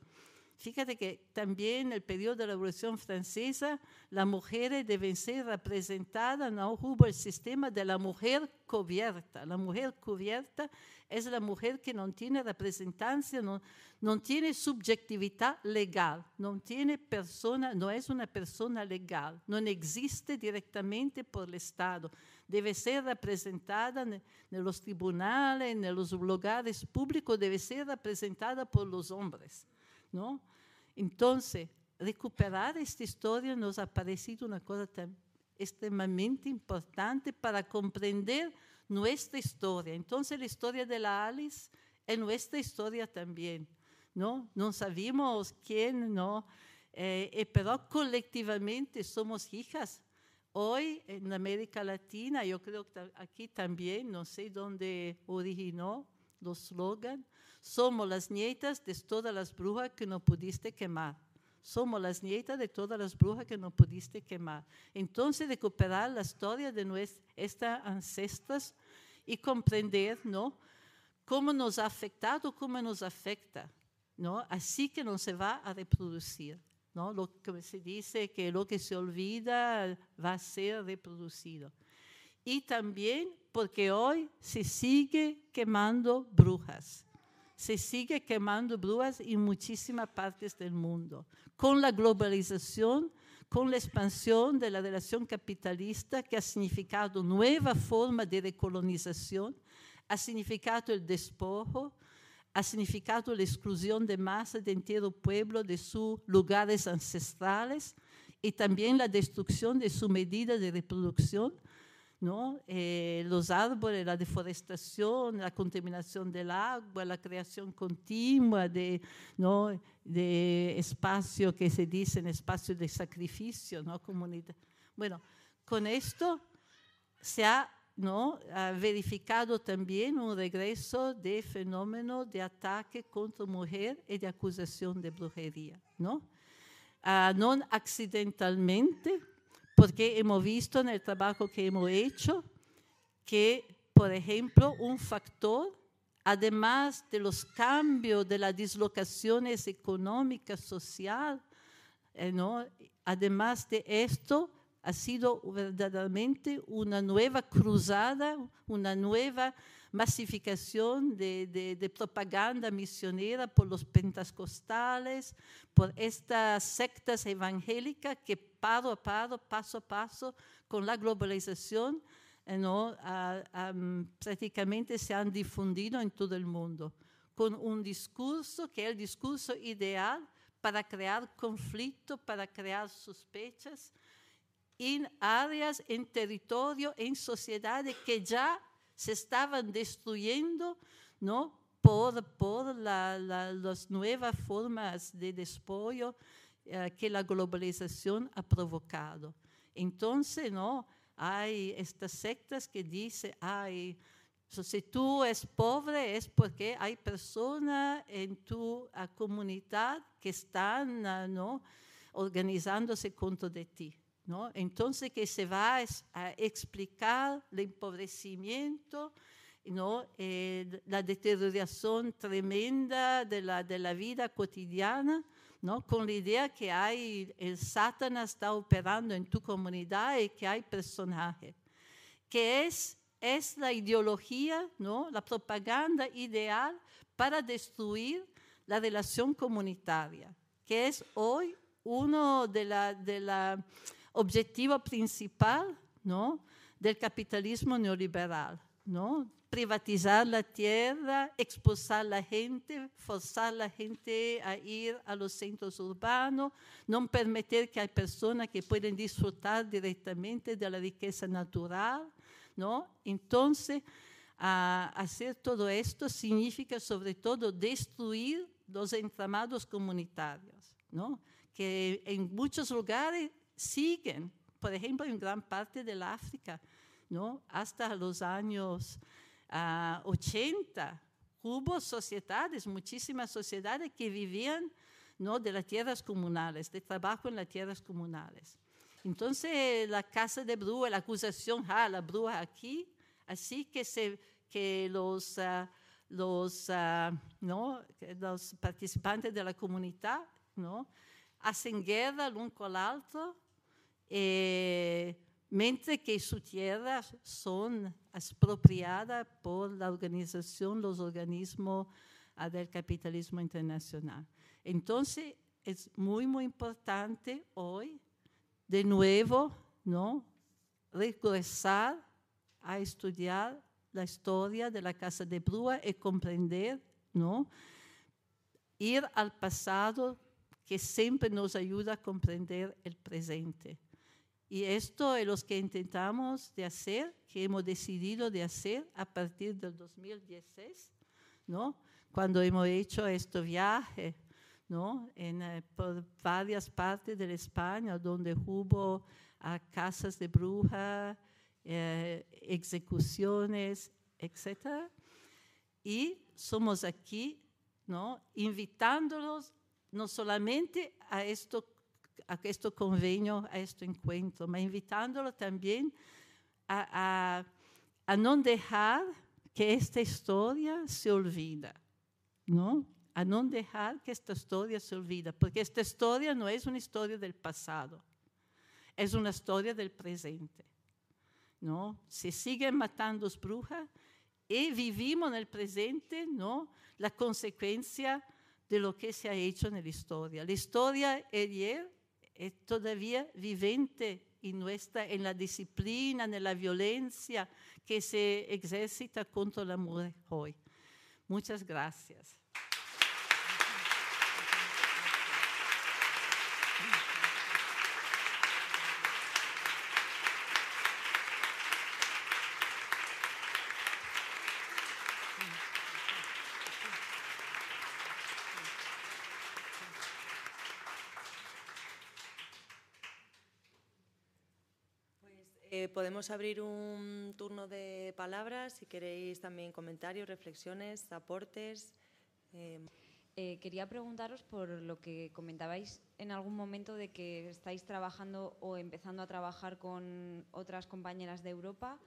Fíjate que también en el periodo de la Revolución Francesa, las mujeres deben ser representadas, no hubo el sistema de la mujer cubierta. La mujer cubierta es la mujer que no tiene representancia, no, no tiene subjetividad legal, no tiene persona, no es una persona legal, no existe directamente por el Estado debe ser representada en los tribunales, en los lugares públicos, debe ser representada por los hombres, ¿no? Entonces, recuperar esta historia nos ha parecido una cosa extremadamente importante para comprender nuestra historia. Entonces, la historia de la Alice es nuestra historia también, ¿no? No sabemos quién, ¿no? Eh, eh pero colectivamente somos hijas Hoy en América Latina, yo creo que aquí también, no sé dónde originó los slogan, somos las nietas de todas las brujas que no pudiste quemar. Somos las nietas de todas las brujas que no pudiste quemar. Entonces, recuperar la historia de nuestras ancestras y comprender, ¿no? Cómo nos ha afectado, cómo nos afecta, ¿no? Así que no se va a reproducir. ¿no? Lo que se dice que lo que se olvida va a ser reproducido. Y también porque hoy se sigue quemando brujas. Se sigue quemando brujas en muchísimas partes del mundo. Con la globalización, con la expansión de la relación capitalista que ha significado nueva forma de recolonización, ha significado el despojo, ha significado la exclusión de masa de entero pueblo de sus lugares ancestrales y también la destrucción de su medida de reproducción, Eh, los árboles, la deforestación, la contaminación del agua, la creación continua de, ¿no? de espacio que se dice en espacio de sacrificio, ¿no? comunidad. Bueno, con esto se ha ¿no? verificado también un regreso de fenómeno de ataque contra mujer y de acusación de brujería. ¿no? Uh, no accidentalmente, porque hemos visto en el trabajo que hemos hecho que, por ejemplo, un factor, además de los cambios de las dislocaciones económicas, sociales, eh, ¿no? además de esto, ha sido verdaderamente una nueva cruzada, una nueva masificación de, de, propaganda misionera por los pentecostales, por estas sectas evangélicas que paro a paro, paso a paso, con la globalización, eh, ¿no? a, a, prácticamente se han difundido en todo el mundo, con un discurso que es el discurso ideal para crear conflicto, para crear sospechas en áreas, en territorio, en sociedades que ya se estaban destruyendo, ¿no? Por, por las nuevas formas de despojo eh, que la globalización ha provocado. Entonces, ¿no? Hay estas sectas que dicen, ay, si tú eres pobre es porque hay personas en tu comunidad que están ah, ¿no? organizándose contra de ti. ¿No? Entonces que se va a explicar el empobrecimiento, ¿no? Eh, la deterioración tremenda de la, de la vida cotidiana, ¿no? con la idea que hay, el Satanás está operando en tu comunidad y que hay personajes, que es es la ideología, ¿no? la propaganda ideal para destruir la relación comunitaria, que es hoy uno de los de la objetivos principal ¿no? del capitalismo neoliberal. ¿no? Privatizar la tierra, expulsar la gente, forzar la gente a ir a los centros urbanos, no permitir que hay personas que puedan disfrutar directamente de la riqueza natural, ¿no? Entonces, hacer todo esto significa sobre todo destruir los entramados comunitarios, ¿no? que en muchos lugares siguen, por ejemplo, en gran parte del África, ¿no? hasta los años 80, ah, hubo sociedades, muchísimas sociedades que vivían ¿no? de las tierras comunales, de trabajo en las tierras comunales. Entonces, la casa de bruja, la acusación, ah, la bruja aquí, así que, se, que los, uh, los, uh, ¿no? los participantes de la comunidad ¿no? hacen guerra el uno con el otro, eh, que sus tierras son expropiadas por la organización, los organismos uh, del capitalismo internacional. Entonces, es muy, muy importante hoy de nuevo, ¿no? regresar a estudiar la historia de la casa de Brúa y comprender, ¿no? ir al pasado que siempre nos ayuda a comprender el presente. Y esto es lo que intentamos de hacer, que hemos decidido de hacer a partir del 2016, ¿no? cuando hemos hecho este viaje ¿no? En, eh, por varias partes de España donde hubo uh, casas de bruja, eh, ejecuciones, etc. Y somos aquí ¿no? invitándolos no solamente a esto, a este convenio, a este encuentro, pero invitándolos también a, a, a no dejar que esta historia se olvida, ¿no? a no dejar que esta historia se olvide, porque esta historia no es una historia del pasado, es una historia del presente. ¿no? Se siguen matando brujas y vivimos en el presente ¿no? la consecuencia de lo que se ha hecho en la historia. La historia ayer es todavía vivente en, nuestra, en la disciplina, en la violencia que se ejercita contra la mujer hoy. Muchas gracias. Podemos abrir un turno de palabras, si queréis también comentarios, reflexiones, aportes. Eh, eh, quería preguntaros por lo que comentabais en algún momento de que estáis trabajando o empezando a trabajar con otras compañeras de Europa,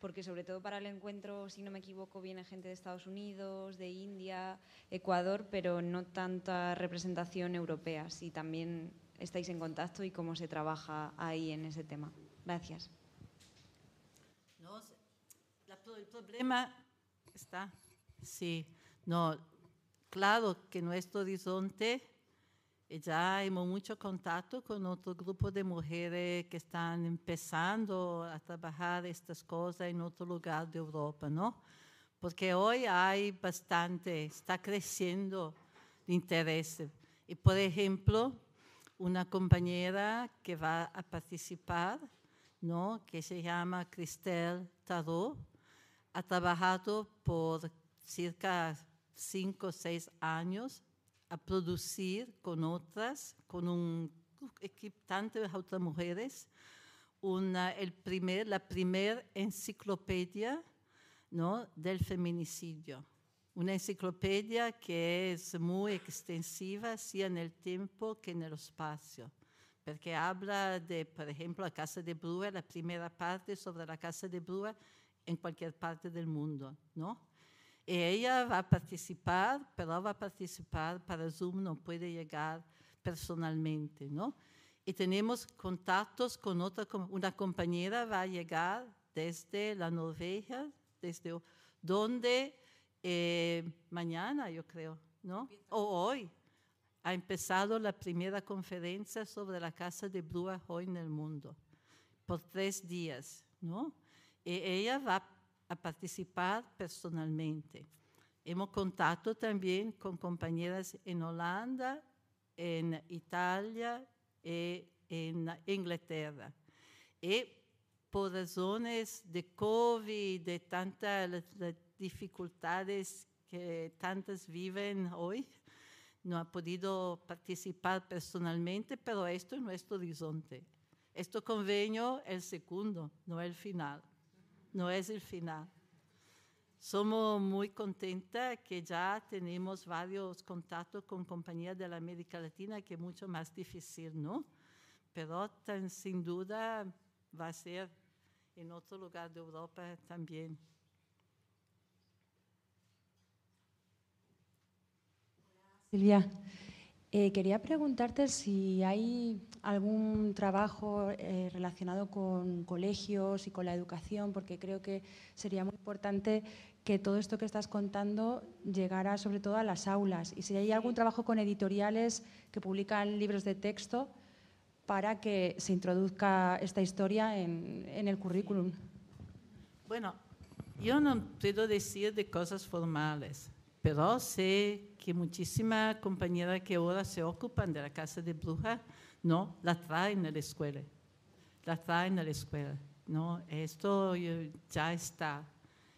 porque sobre todo para el encuentro, si no me equivoco, viene gente de Estados Unidos, de India, Ecuador, pero no tanta representación europea. Si también estáis en contacto y cómo se trabaja ahí en ese tema. Gracias el problema está, sí, no, claro que nuestro horizonte ya hemos mucho contacto con otro grupo de mujeres que están empezando a trabajar estas cosas en otro lugar de Europa, ¿no? Porque hoy hay bastante, está creciendo el interés. Y por ejemplo, una compañera que va a participar, ¿no? que se llama Cristel Tarot, ha trabajado por cerca cinco o seis años a producir con otras, con un equipo de otras mujeres, una, el primer, la primera enciclopedia ¿no? del feminicidio. Una enciclopedia que es muy extensiva, sea en el tiempo que en el espacio, porque habla de, por ejemplo, la Casa de Brua, la primera parte sobre la Casa de Brua en cualquier parte del mundo, ¿no? Y ella va a participar, pero va a participar para Zoom, no puede llegar personalmente, ¿no? Y tenemos contactos con otra, una compañera va a llegar desde la Noruega, desde donde eh, mañana, yo creo, ¿no? O hoy ha empezado la primera conferencia sobre la casa de Brua hoy en el mundo, por tres días, ¿no? Y ella va a participar personalmente. Hemos contacto también con compañeras en Holanda, en Italia y en Inglaterra. Y por razones de COVID, de tantas dificultades que tantas viven hoy, no ha podido participar personalmente, pero esto es nuestro horizonte. Este convenio es el segundo, no el final. No es el final. Somos muy contentas que ya tenemos varios contactos con compañías de América Latina, que es mucho más difícil, ¿no? Pero sin duda va a ser en otro lugar de Europa también. Silvia, eh, quería preguntarte si hay algún trabajo eh, relacionado con colegios y con la educación, porque creo que sería muy importante que todo esto que estás contando llegara sobre todo a las aulas. Y si hay algún trabajo con editoriales que publican libros de texto para que se introduzca esta historia en, en el currículum. Bueno, yo no puedo decir de cosas formales, pero sé que muchísimas compañeras que ahora se ocupan de la casa de brujas, no, la traen a la escuela, la traen a la escuela, no, esto ya está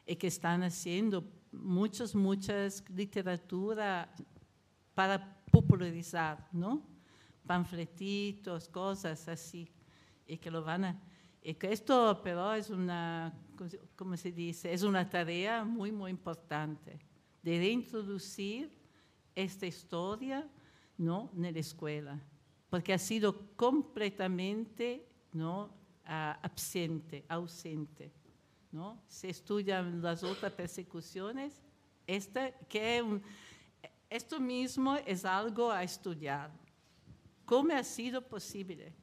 y que están haciendo muchas, muchas literatura para popularizar, ¿no? Panfletitos, cosas así, y que lo van. Y que esto, pero es una, ¿cómo se dice? Es una tarea muy, muy importante de reintroducir esta historia, ¿no? En la escuela, porque ha sido completamente, ¿no? Absente, ausente. ¿no? Se estudian las otras persecuciones, esta, que un, esto mismo es algo a estudiar. ¿Cómo ha sido posible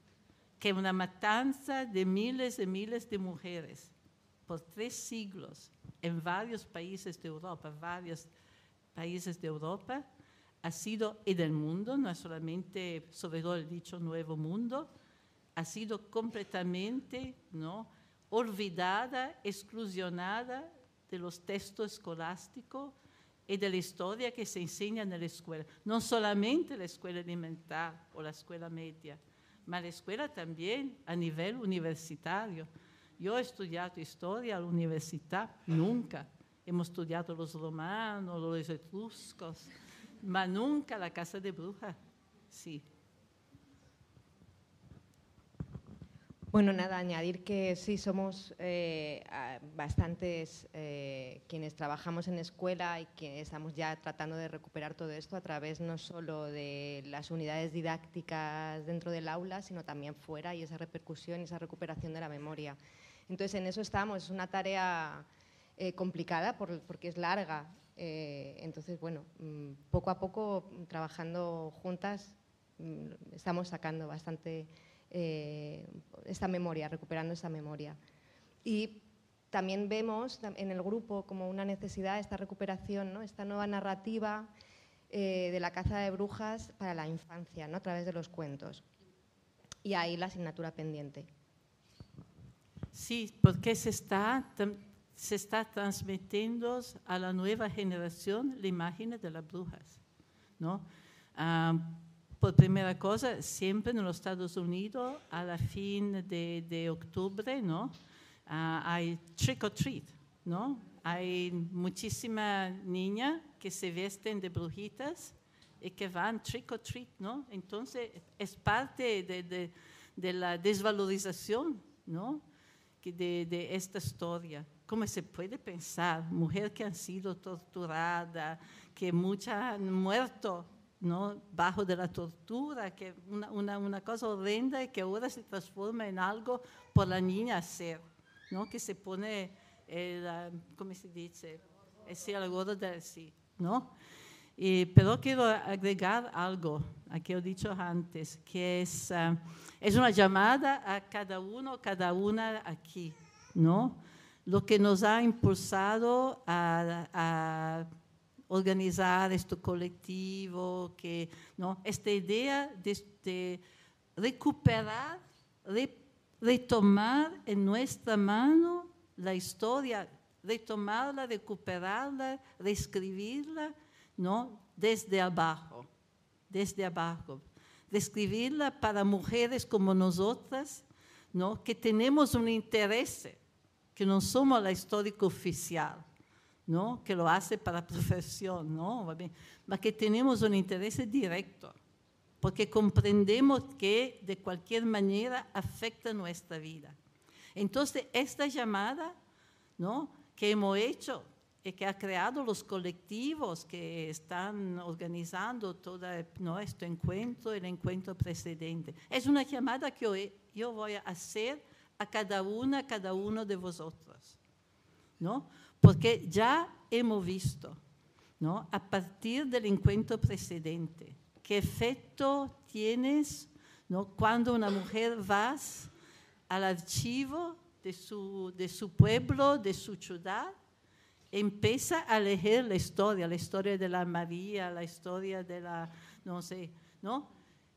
que una matanza de miles y miles de mujeres por tres siglos en varios países de Europa, varios países de Europa, ha sido y del mundo, no solamente sobre todo el dicho nuevo mundo, ha sido completamente, ¿no? olvidada, exclusionada de los textos escolásticos y de la historia que se enseña en la escuela. No solamente la escuela elemental o la escuela media, pero la escuela también a nivel universitario. Yo he estudiado historia a la universidad, nunca. Hemos estudiado los romanos, los etruscos, pero nunca la casa de brujas. Sí. Bueno, nada, añadir que sí somos eh, bastantes eh, quienes trabajamos en escuela y que estamos ya tratando de recuperar todo esto a través no solo de las unidades didácticas dentro del aula, sino también fuera y esa repercusión y esa recuperación de la memoria. Entonces, en eso estamos. Es una tarea eh, complicada porque es larga. entonces, bueno, mm, poco a poco, trabajando juntas, mm, estamos sacando bastante eh, esta memoria, recuperando esa memoria. Y también vemos en el grupo como una necesidad esta recuperación, esta nueva narrativa eh, de la caza de brujas para la infancia, ¿no? a través de los cuentos. Y ahí la asignatura pendiente. Sí, porque se está, se está transmitiendo a la nueva generación la imagen de las brujas. ¿no? Por primera cosa, siempre en los Estados Unidos, a la fin de, de octubre, ¿no? Ah, hay trick or treat, ¿no? Hay muchísimas niñas que se visten de brujitas y que van trick or treat, ¿no? Entonces, es parte de, de, de la desvalorización, ¿no? De, de, esta historia. ¿Cómo se puede pensar? Mujeres que han sido torturadas, que muchas han muerto ¿no? bajo de la tortura, que una, una, una, cosa horrenda que ahora se transforma en algo por la niña hacer, ¿no? que se pone, el, ¿cómo se dice? Es el gordo de sí, ¿no? Pero quiero agregar algo a que he dicho antes, que es, uh, es una llamada a cada uno, cada una aquí, ¿no? Lo que nos ha impulsado a, organizar este colectivo, que, ¿no? esta idea de, de recuperar, re, retomar en nuestra mano la historia, retomarla, recuperarla, reescribirla, ¿no? desde abajo, desde abajo. Describirla para mujeres como nosotras, ¿no? que tenemos un interés, que no somos la histórica oficial, ¿no? que lo hace para (laughs) profesión, ¿no? pero que tenemos un interés directo, porque comprendemos que de cualquier manera afecta nuestra vida. Entonces, esta llamada ¿no? que hemos hecho y que ha creado los colectivos que están organizando todo ¿no? este encuentro, el encuentro precedente, es una llamada que yo, yo voy a hacer a cada una, a cada uno de vosotros, ¿no? porque ya hemos visto, ¿no? a partir del encuentro precedente, qué efecto tienes ¿no? cuando una mujer va al archivo de su, de su pueblo, de su ciudad, empieza a leer la historia, la historia de la María, la historia de la, no sé, ¿no?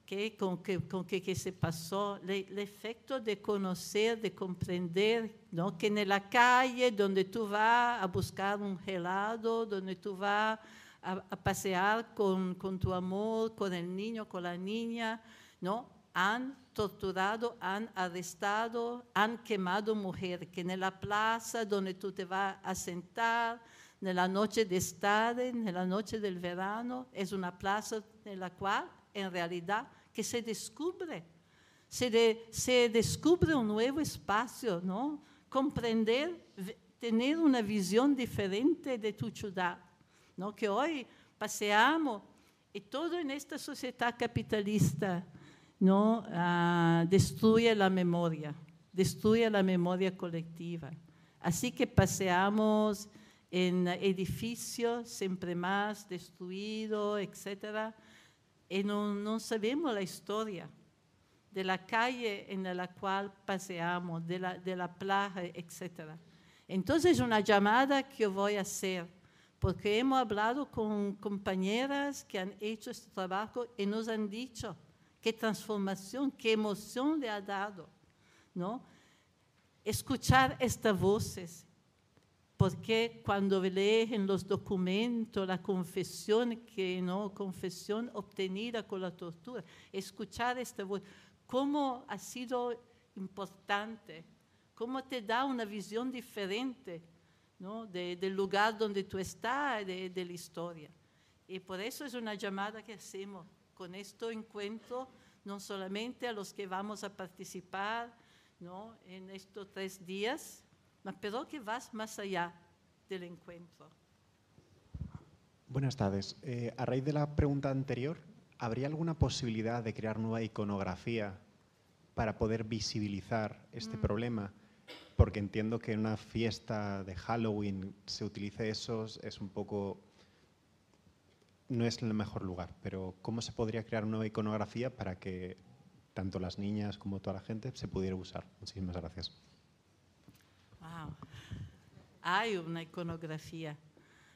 ¿Qué, con qué con que, que, se pasó, el efecto de conocer, de comprender, ¿no? que en la calle donde tú vas a buscar un helado, donde tú vas a, a pasear con, con, tu amor, con el niño, con la niña, ¿no? Han torturado, han arrestado, han quemado mujeres, que en la plaza donde tú te vas a sentar, en la noche de estar, en la noche del verano, es una plaza en la cual en realidad que se descubre, se, de, se descubre un nuevo espacio, ¿no? Comprender, tener una visión diferente de tu ciudad, ¿no? Que hoy paseamos y todo en esta sociedad capitalista, ¿no? Uh, destruye la memoria, destruye la memoria colectiva. Así que paseamos en edificios siempre más destruidos, etcétera, y no, no, sabemos la historia de la calle en la cual paseamos, de la, de la playa, etc. Entonces, una llamada que yo voy a hacer, porque hemos hablado con compañeras que han hecho este trabajo y nos han dicho qué transformación, qué emoción le ha dado, ¿no? Escuchar estas voces, porque cuando leen los documentos, la confesión, que no, confesión obtenida con la tortura, escuchar esta voz, cómo ha sido importante, cómo te da una visión diferente ¿no? de, del lugar donde tú estás, de, de, la historia. Y por eso es una llamada que hacemos con este encuentro, no solamente a los que vamos a participar ¿no? en estos tres días, pero que vas más allá del encuentro. Buenas tardes. Eh, a raíz de la pregunta anterior, ¿habría alguna posibilidad de crear nueva iconografía para poder visibilizar este mm. problema? Porque entiendo que en una fiesta de Halloween se utilice eso, es un poco... no es el mejor lugar, pero ¿cómo se podría crear nueva iconografía para que tanto las niñas como toda la gente se pudiera usar? Muchísimas gracias. Wow. Hay una iconografía.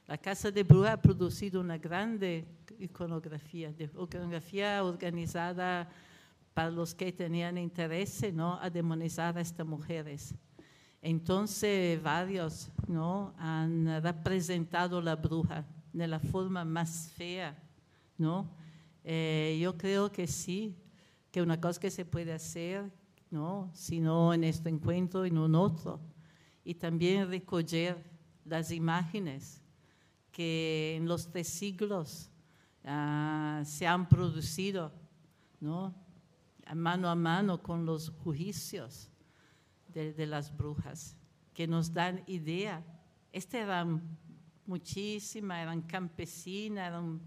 La Casa de Bruja ha producido una grande iconografía, iconografía organizada para los que tenían interés ¿no? a demonizar a estas mujeres. Entonces, varios ¿no? han representado la bruja de la forma más fea, ¿no? Eh, yo creo que sí, que una cosa que se puede hacer, ¿no? si no en este encuentro, en un otro, y también recoger las imágenes que en los tres siglos ah, se han producido, ¿no? mano a mano con los juicios de, las brujas, que nos dan idea. Estas eran muchísimas, eran campesinas, eran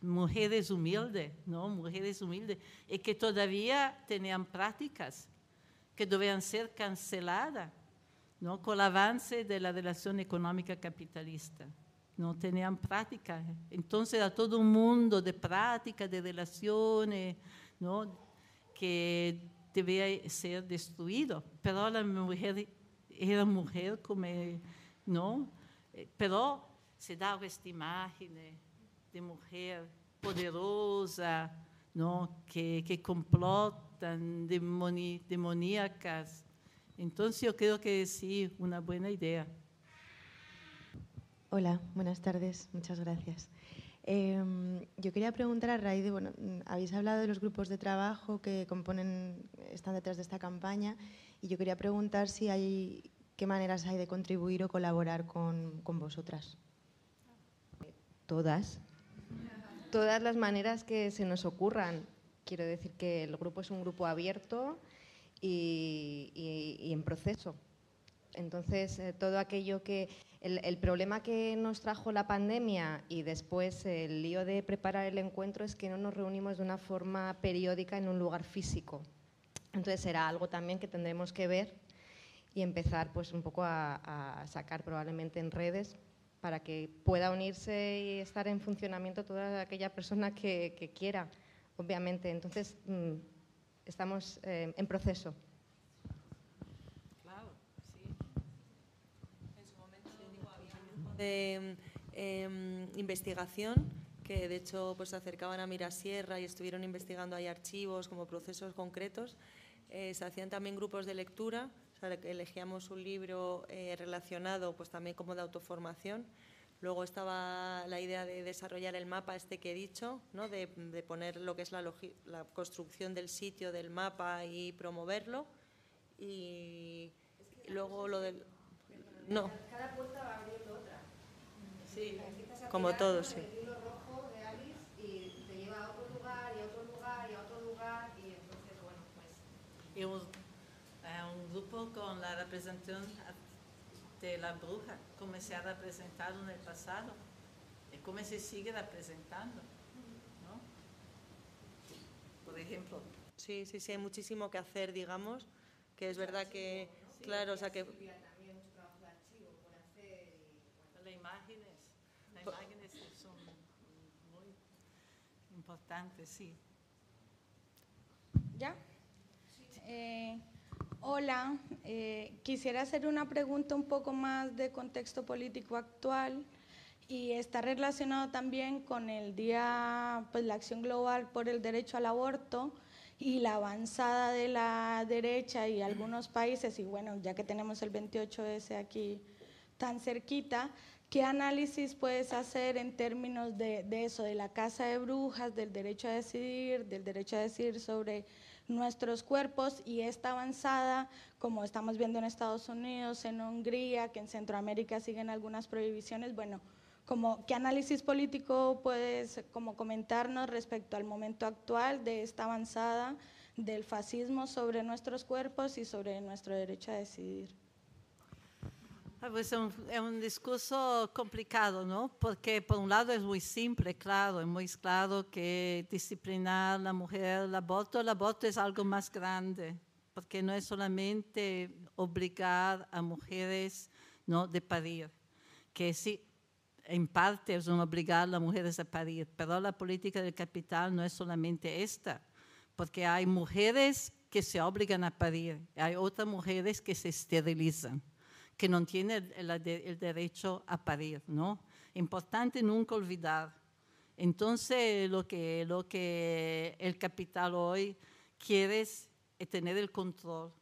mujeres humildes, ¿no? Mujeres humildes, y que todavía tenían prácticas que debían ser canceladas, ¿no? Con el avance de la relación económica capitalista. No tenían práctica. Entonces, a todo un mundo de prácticas, de relaciones, ¿no? que debía ser destruido. Pero la mujer era mujer como, ¿no? Pero se daba esta imagen de mujer poderosa, ¿no? que, que demoni, demoníacas. Entonces yo creo que sí, una buena idea. Hola, buenas tardes, muchas gracias. Eh, yo quería preguntar a raíz bueno, habéis hablado de los grupos de trabajo que componen, están detrás de esta campaña, y yo quería preguntar si hay, qué maneras hay de contribuir o colaborar con, con vosotras. Todas. Todas las maneras que se nos ocurran. Quiero decir que el grupo es un grupo abierto y, y, y en proceso. Entonces, eh, todo aquello que el, problema que nos trajo la pandemia y después el lío de preparar el encuentro es que no nos reunimos de una forma periódica en un lugar físico. Entonces será algo también que tendremos que ver y empezar pues un poco a, sacar probablemente en redes para que pueda unirse y estar en funcionamiento toda aquella persona que, quiera, obviamente. Entonces mm, estamos eh, en proceso. de em, investigación que de hecho pues, se acercaban a Mirasierra y estuvieron investigando ahí archivos como procesos concretos. Eh, se hacían también grupos de lectura, elegíamos un libro eh, relacionado pues, también como de autoformación. Luego estaba la idea de desarrollar el mapa este que he dicho, ¿no? de, poner lo que es la, la, construcción del sitio del mapa y promoverlo. Y, luego lo del... No. Cada puerta va abriendo otra. Sí, como todos, sí. El hilo rojo de Alice y te lleva a otro lugar y a otro lugar y a otro lugar y entonces, bueno, pues... Un, grupo con la representación de la bruja, como se ha representado en el pasado y cómo se sigue representando, ¿no? Por ejemplo. Sí, sí, sí, hay muchísimo que hacer, digamos, que es verdad que, claro, o sea que imágenes son muy importantes, sí. ¿Ya? Eh, hola, eh, quisiera hacer una pregunta un poco más de contexto político actual y está relacionado también con el día, pues la acción global por el derecho al aborto y la avanzada de la derecha y algunos países, y bueno, ya que tenemos el 28S aquí tan cerquita, ¿Qué análisis puedes hacer en términos de, eso, de la casa de brujas, del derecho a decidir, del derecho a decidir sobre nuestros cuerpos y esta avanzada, como estamos viendo en Estados Unidos, en Hungría, que en Centroamérica siguen algunas prohibiciones? Bueno, como, ¿qué análisis político puedes como comentarnos respecto al momento actual de esta avanzada del fascismo sobre nuestros cuerpos y sobre nuestro derecho a decidir? Ah, pues es un, discurso complicado, ¿no? Porque por un lado es muy simple, claro, es muy claro que disciplinar a la mujer, el aborto, el aborto es algo más grande, porque no es solamente obligar a mujeres ¿no? de parir, que sí, en parte es un obligar a las mujeres a parir, pero la política del capital no es solamente esta, porque hay mujeres que se obligan a parir, hay otras mujeres que se esterilizan que no tiene el, el, derecho a parir, ¿no? Importante nunca olvidar. Entonces, lo que, lo que el capital hoy quiere es tener el control,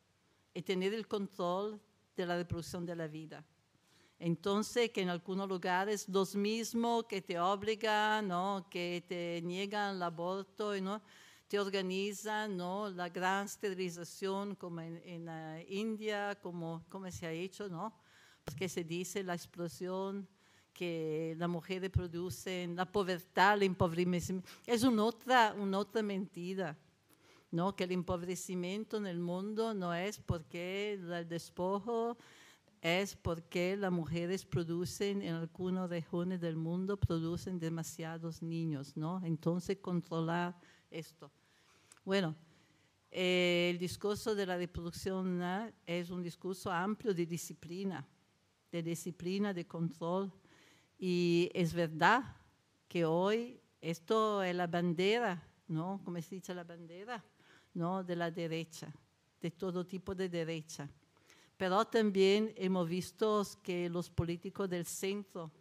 y tener el control de la reproducción de la vida. Entonces, que en algunos lugares los mismos que te obligan, ¿no? que te niegan el aborto, ¿no? Te organizan ¿no? la gran esterilización como en, la India, como, como se ha hecho, ¿no? porque se dice la explosión que las mujeres producen, la pobreza, el empobrecimiento. Es una otra, una otra mentira. ¿no? que el empobrecimiento en el mundo no es porque el despojo es porque las mujeres producen en algunas regiones del mundo producen demasiados niños, ¿no? Entonces controlar esto. Bueno, eh, el discurso de la reproducción es un discurso amplio de disciplina, de disciplina, de control. Y es verdad que hoy esto es la bandera, ¿no? Como se dice la bandera, ¿no? De la derecha, de todo tipo de derecha pero también hemos visto que los políticos del centro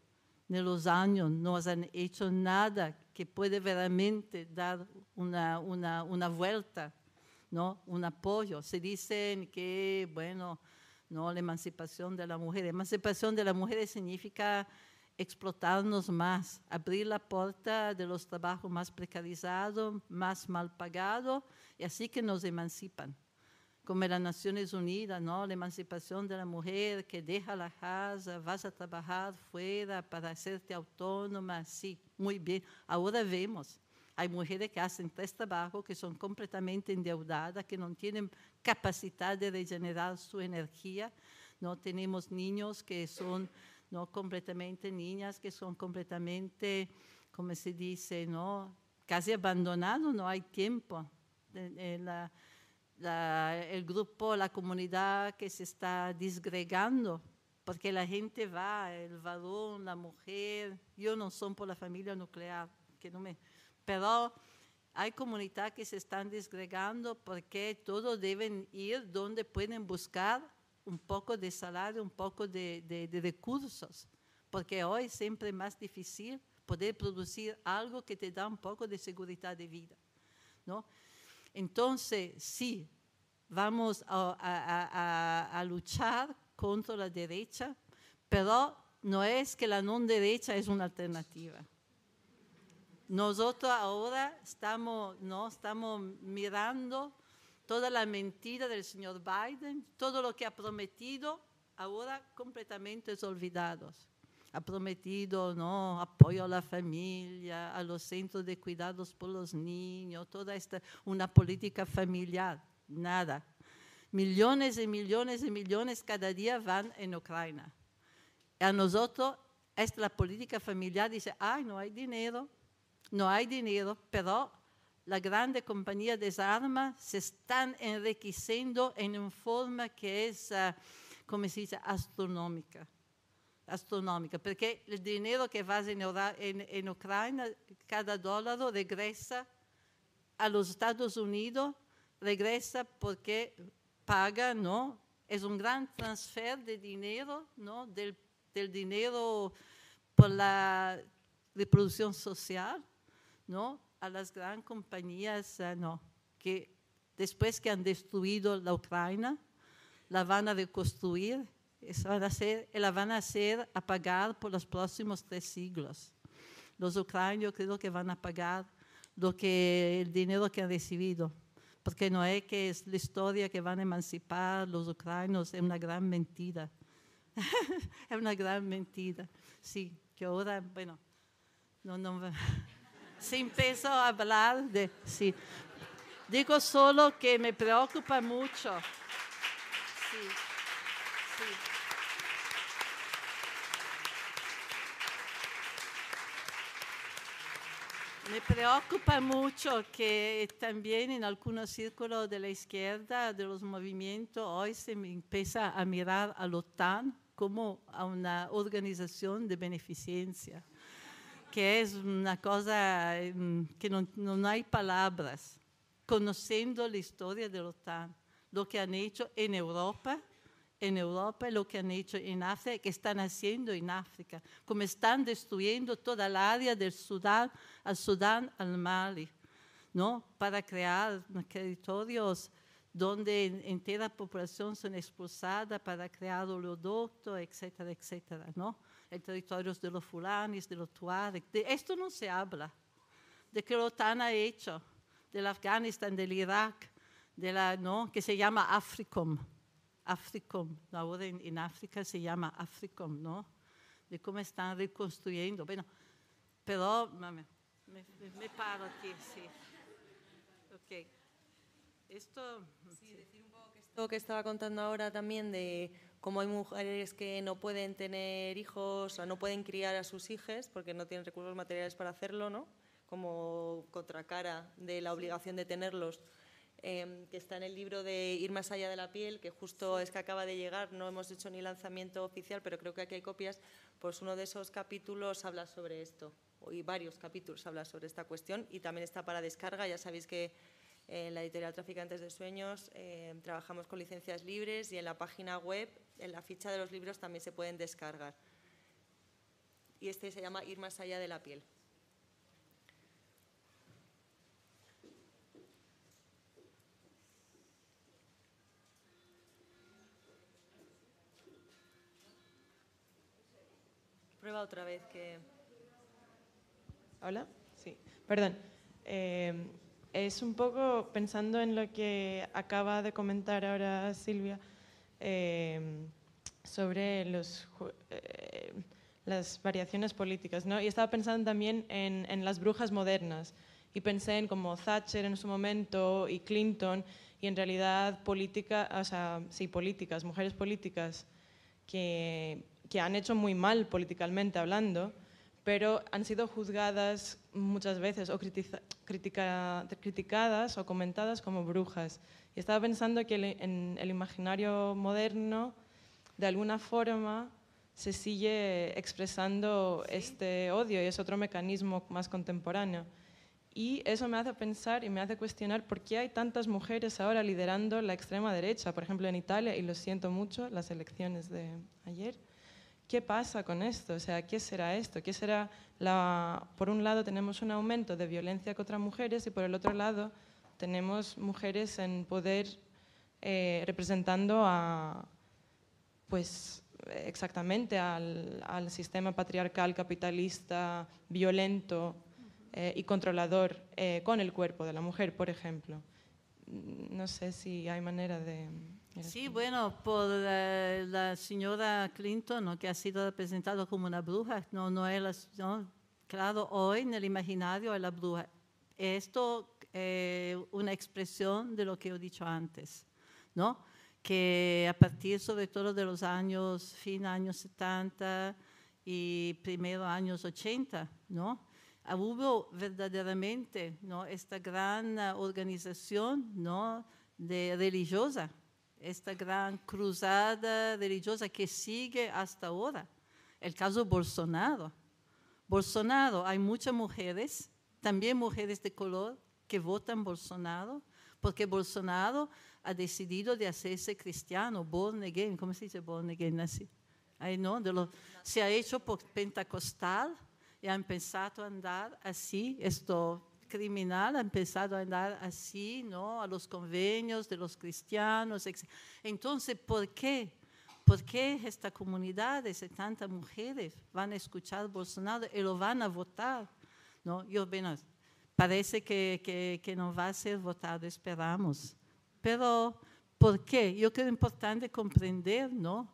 en los años no han hecho nada que puede realmente dar una, una, una vuelta, ¿no? un apoyo. Se dicen que, bueno, no, la emancipación de la mujer. emancipación de la mujer significa explotarnos más, abrir la puerta de los trabajos más precarizados, más mal pagados, y así que nos emancipan como las Naciones Unidas, ¿no? la emancipación de la mujer que deja la casa, vas a trabajar fuera para hacerte autónoma, sí, muy bien. Ahora vemos, hay mujeres que hacen tres trabajos que son completamente endeudadas, que no tienen capacidad de regenerar su energía. No tenemos niños que son no completamente niñas, que son completamente, como se dice, no casi abandonados, no hay tiempo. El grupo, la comunidad que se está disgregando, porque la gente va, el varón, la mujer, yo no soy por la familia nuclear, que no me, pero hay comunidades que se están disgregando porque todos deben ir donde pueden buscar un poco de salario, un poco de, de, de recursos, porque hoy es siempre más difícil poder producir algo que te da un poco de seguridad de vida, ¿no? Entonces, sí, vamos a, luchar contra la derecha, pero no es que la no derecha es una alternativa. Nosotros ahora estamos, ¿no? estamos mirando toda la mentira del señor Biden, todo lo que ha prometido, ahora completamente olvidados. Ha prometido ¿no? apoyo a la familia, a los centros de cuidados por los niños, toda esta, una política familiar, nada. Millones y millones y millones cada día van en Ucrania. A nosotros, esta la política familiar dice, ay, no hay dinero, no hay dinero, pero las grandes compañías de armas se están enriqueciendo en una forma que es, uh, como se dice, astronómica astronómica, porque el dinero que va en, en, Ucrania, cada dólar regresa a los Estados Unidos, regresa porque paga, ¿no? Es un gran transfer de dinero, ¿no? Del, del dinero por la reproducción social, ¿no? A las grandes compañías, uh, ¿no? Que después que han destruido la Ucrania, la van a reconstruir van a ser, la van a hacer a pagar por los próximos tres siglos. Los ucranianos creo que van a pagar lo que el dinero que han recibido, porque no es que es la historia que van a emancipar los ucranianos, es una gran mentira. (laughs) es una gran mentira. Sí, que ahora, bueno, no, no, se (laughs) empezó a hablar de, sí. Digo solo que me preocupa mucho. Sí, sí. Me preocupa mucho que también en algunos círculos de la izquierda, de los movimientos, hoy se empieza a mirar a la OTAN como a una organización de beneficencia, que es una cosa mm, que no, no hay palabras, conociendo la historia de la OTAN, lo que han hecho en Europa en Europa, lo que han hecho en África, que están haciendo en África, como están destruyendo toda el área del Sudán, al Sudán, al Mali, ¿no? Para crear territorios donde entera población son expulsadas para crear oleoducto, etcétera, etcétera, ¿no? En territorios de los fulanis, de los tuareg. De esto no se habla, de que la OTAN ha hecho, del Afganistán, del Irak, de la, ¿no? que se llama Africom. Africom, ahora en, en África se llama Africom, ¿no? De cómo están reconstruyendo. Bueno, pero me, me, me paro aquí, sí. Ok. Esto... Sí, decir un poco que esto que estaba contando ahora también de cómo hay mujeres que no pueden tener hijos o no pueden criar a sus hijos porque no tienen recursos materiales para hacerlo, ¿no? Como contracara de la obligación de tenerlos eh, que está en el libro de Ir más allá de la piel, que justo es que acaba de llegar, no hemos hecho ni lanzamiento oficial, pero creo que aquí hay copias, pues uno de esos capítulos habla sobre esto, y varios capítulos habla sobre esta cuestión, y también está para descarga, ya sabéis que en la editorial Traficantes de Sueños eh, trabajamos con licencias libres y en la página web, en la ficha de los libros también se pueden descargar. Y este se llama Ir más allá de la piel. Prueba otra vez que... Hola, sí, perdón. Eh, es un poco pensando en lo que acaba de comentar ahora Silvia eh, sobre los, eh, las variaciones políticas, ¿no? Y estaba pensando también en, en, las brujas modernas y pensé en como Thatcher en su momento y Clinton y en realidad política, o sea, sí, políticas, mujeres políticas que que han hecho muy mal políticamente hablando, pero han sido juzgadas muchas veces o criticadas o comentadas como brujas. Y estaba pensando que en el imaginario moderno, de alguna forma, se sigue expresando este odio y es otro mecanismo más contemporáneo. Y eso me hace pensar y me hace cuestionar por qué hay tantas mujeres ahora liderando la extrema derecha, por ejemplo en Italia, y lo siento mucho, las elecciones de ayer ¿qué pasa con esto? O sea, ¿qué será esto? ¿Qué será la... Por un lado tenemos un aumento de violencia contra mujeres y por el otro lado tenemos mujeres en poder eh, representando a, pues, exactamente al, sistema patriarcal, capitalista, violento eh, y controlador eh, con el cuerpo de la mujer, por ejemplo. No sé si hay manera de... Sí, bueno, por la, señora Clinton, que ha sido representada como una bruja, no, no es claro, hoy en el imaginario es la bruja. Esto es eh, una expresión de lo que he dicho antes, ¿no? que a partir sobre todo de los años, fin años 70 y primeros años 80, ¿no? hubo verdaderamente ¿no? esta gran organización ¿no? de religiosa esta gran cruzada religiosa que sigue hasta ahora. El caso Bolsonaro. Bolsonaro, hay muchas mujeres, también mujeres de color, que votan Bolsonaro, porque Bolsonaro ha decidido de hacerse cristiano, born again, ¿cómo se dice born again? Así. Ahí, ¿no? Se ha hecho por pentecostal y ha empezado a andar así, esto criminal ha empezado a andar así, ¿no? A los convenios de los cristianos. Entonces, ¿por qué? ¿Por qué esta comunidad de tantas mujeres van a escuchar Bolsonaro y lo van a votar? ¿No? Yo, bueno, parece que, que, que no va a ser votado, esperamos. Pero, ¿por qué? Yo creo importante comprender, ¿no?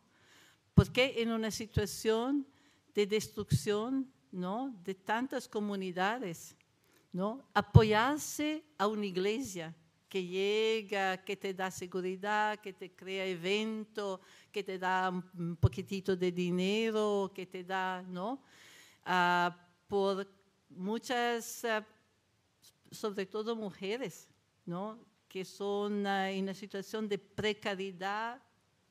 Porque en una situación de destrucción, ¿no? De tantas comunidades, ¿no? Apoyarse a una iglesia que llega, que te da seguridad, que te crea evento, que te da un poquitito de dinero, que te da, ¿no? Uh, por muchas, uh, sobre todo mujeres, ¿no? Que son uh, en una situación de precariedad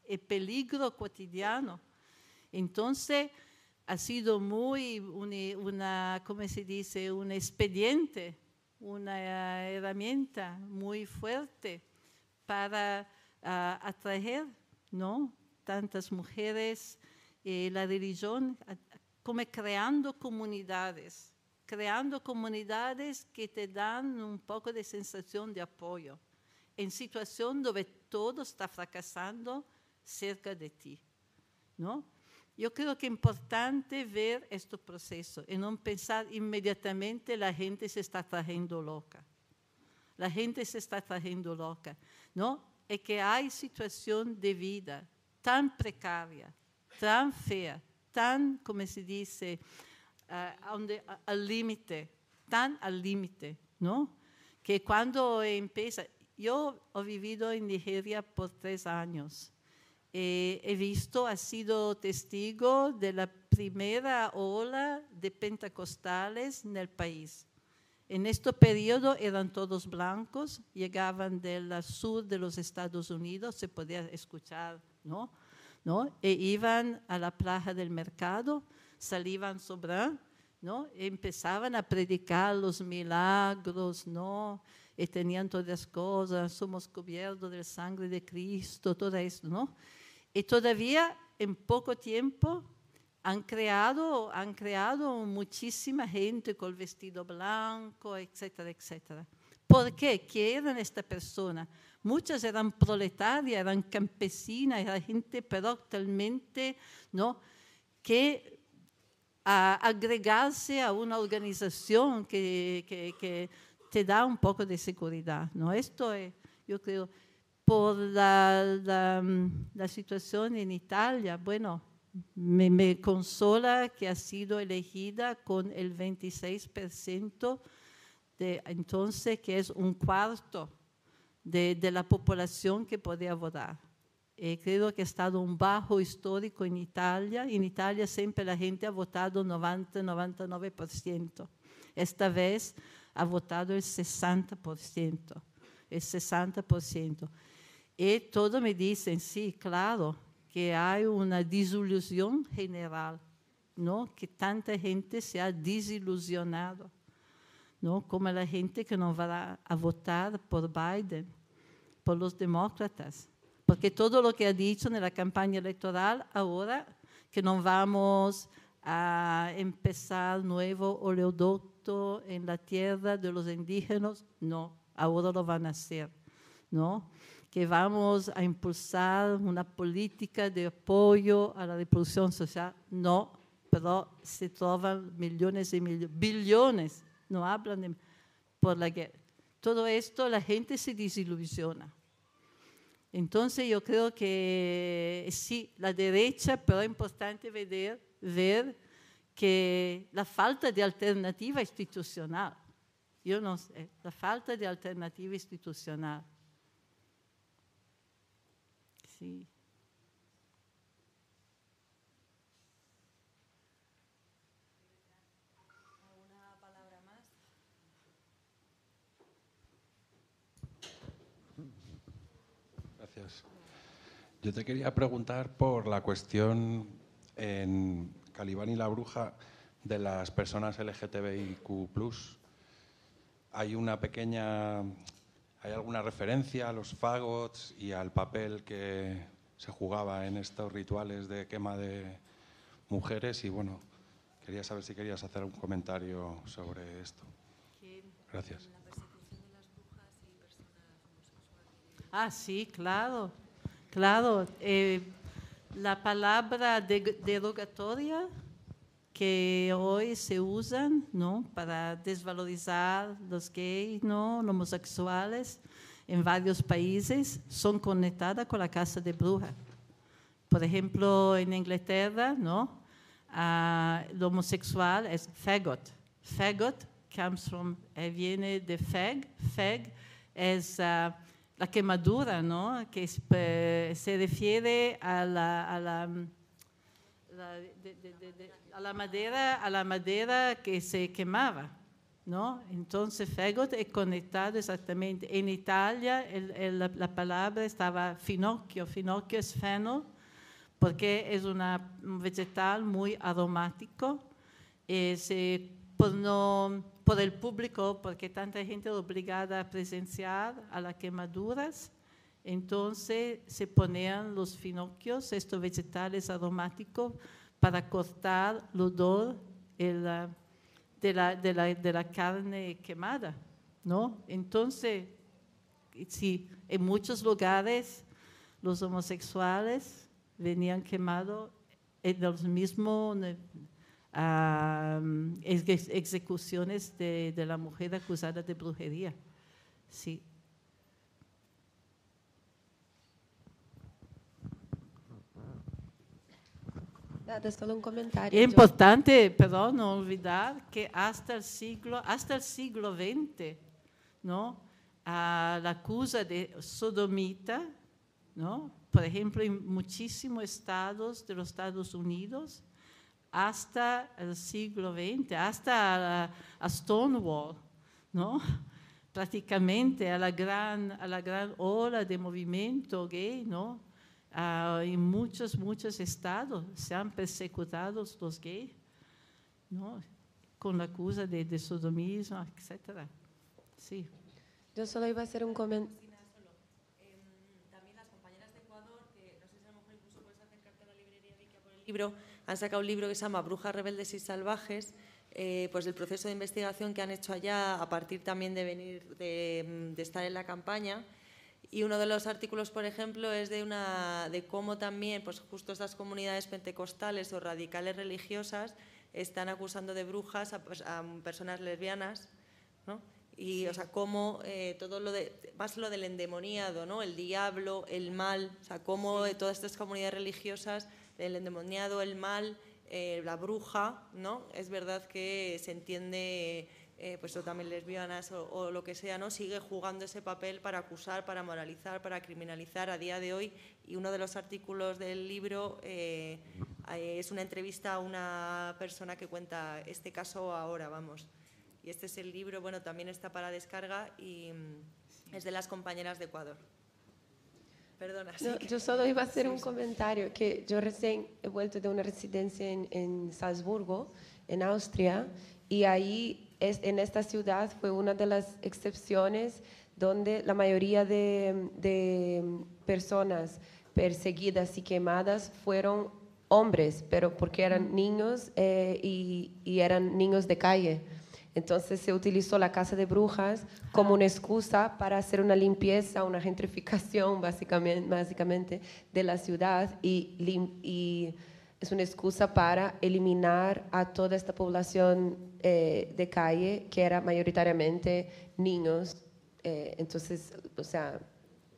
y peligro cotidiano. Entonces, ha sido muy una, una, ¿cómo se dice? Un expediente, una herramienta muy fuerte para uh, atraer, ¿no? Tantas mujeres, eh, la religión, como creando comunidades, creando comunidades que te dan un poco de sensación de apoyo. en situación donde todo está fracasando cerca de ti, ¿no? Yo creo que es importante ver este proceso y no pensar inmediatamente la gente se está trayendo loca. La gente se está trayendo loca, ¿no? Es que hay situación de vida tan precaria, tan fea, tan, como se dice, uh, al límite, tan al límite, ¿no? Que cuando empieza, yo he vivido en Nigeria por tres años eh, he visto, ha sido testigo de la primera ola de pentecostales en el país. En este periodo eran todos blancos, llegaban del sur de los Estados Unidos, se podía escuchar, ¿no? ¿No? E iban a la plaza del mercado, salían sobre, ¿no? E empezaban a predicar los milagros, ¿no? Y tenían todas las cosas, somos cubiertos del sangre de Cristo, todo esto, ¿no? Y todavía en poco tiempo han creado, han creado muchísima gente con el vestido blanco, etcétera, etcétera. ¿Por qué? ¿Quién eran esta persona? Muchas eran proletarias, eran campesinas, era gente pero totalmente, ¿no? Que a agregarse a una organización que, que, que, te da un poco de seguridad, ¿no? Esto es, yo creo, por la, la, situación en Italia, bueno, me, me, consola que ha sido elegida con el 26% de entonces, que es un cuarto de, de la población que podía votar. Eh, creo que ha estado un bajo histórico en Italia. En Italia siempre la gente ha votado 90-99%. Esta vez ha votado el 60%. El 60%. Y todos me dicen, sí, claro, que hay una desilusión general, ¿no? Que tanta gente se ha desilusionado, ¿no? Como la gente que no va a votar por Biden, por los demócratas. Porque todo lo que ha dicho en la campaña electoral, ahora que no vamos a empezar nuevo oleoducto en la tierra de los indígenas, no, ahora lo van a hacer, ¿no? Que vamos a impulsar una política de apoyo a la reproducción social. No, pero se trovan millones y millones, billones, no hablan de, por la guerra. Todo esto la gente se desilusiona. Entonces yo creo que sí, la derecha, pero es importante ver, ver que la falta de alternativa institucional, yo no sé, la falta de alternativa institucional sí. ¿Alguna palabra más? Gracias. Yo te quería preguntar por la cuestión en Calibán y la Bruja de las personas LGTBIQ. Hay una pequeña ¿Hay alguna referencia a los fagots y al papel que se jugaba en estos rituales de quema de mujeres? Y bueno, quería saber si querías hacer un comentario sobre esto. Gracias. Ah, sí, claro, claro. Eh, la palabra derogatoria que hoy se usan ¿no? para desvalorizar los gays, ¿no? los homosexuales en varios países, son conectadas con la casa de bruja. Por ejemplo, en Inglaterra, ¿no? Uh, lo homosexual es fagot. Fagot comes from, eh, viene de fag. Fag es uh, la quemadura, ¿no? que se refiere a la, a la madera, a la madera que se quemaba. ¿no? Entonces, fagot es conectado exactamente. En Italia el, el, la, la, palabra estaba finocchio. Finocchio es feno porque es una, un vegetal muy aromático. Es, eh, por, no, por el público, porque tanta gente obligada a presenciar a las quemaduras, entonces se ponían los finocchios, estos vegetales aromáticos, para cortar el odor de, la, de, la, de, la, carne quemada, ¿no? Entonces, sí, en muchos lugares los homosexuales venían quemados en los mismos ah, ejecuciones de, de, la mujer acusada de brujería. Sí. Solo un comentario. Es importante, perdón, no olvidar que hasta el siglo, hasta el siglo XX, ¿no? A la acusa de sodomita, ¿no? Por ejemplo, en muchísimos estados de los Estados Unidos, hasta el siglo XX, hasta a, Stonewall, ¿no? prácticamente a la, gran, a la gran ola de movimiento gay, ¿no? Uh, en muchos, muchos estados se han perseguido los gays, ¿no? con la acusa de, de sodomismo, etc. Sí. Yo solo iba a hacer un comentario. libro, han sacado un libro que se llama Brujas Rebeldes y Salvajes, eh, pues el proceso de investigación que han hecho allá a partir también de venir, de, de estar en la campaña y uno de los artículos, por ejemplo, es de, una, de cómo también pues justo estas comunidades pentecostales o radicales religiosas están acusando de brujas a, personas lesbianas, ¿no? Y, o sea, cómo eh, todo lo de, más lo del endemoniado, ¿no? El diablo, el mal, o sea, cómo todas estas comunidades religiosas, el endemoniado, el mal, eh, la bruja, ¿no? Es verdad que se entiende eh, pues o también lesbianas o, lo que sea, ¿no? sigue jugando ese papel para acusar, para moralizar, para criminalizar a día de hoy. Y uno de los artículos del libro eh, eh, es una entrevista a una persona que cuenta este caso ahora, vamos. Y este es el libro, bueno, también está para descarga y mm, es de las compañeras de Ecuador. Perdona. yo solo iba a hacer un comentario, que yo recién he vuelto de una residencia en, en Salzburgo, en Austria, y ahí en esta ciudad fue una de las excepciones donde la mayoría de, personas perseguidas y quemadas fueron hombres, pero porque eran niños eh, y, eran niños de calle. Entonces se utilizó la casa de brujas como una excusa para hacer una limpieza, una gentrificación (laughs) básicamente, básicamente de la ciudad y, y es una excusa para eliminar a toda esta población eh, de calle que era mayoritariamente niños. Eh, entonces, o sea,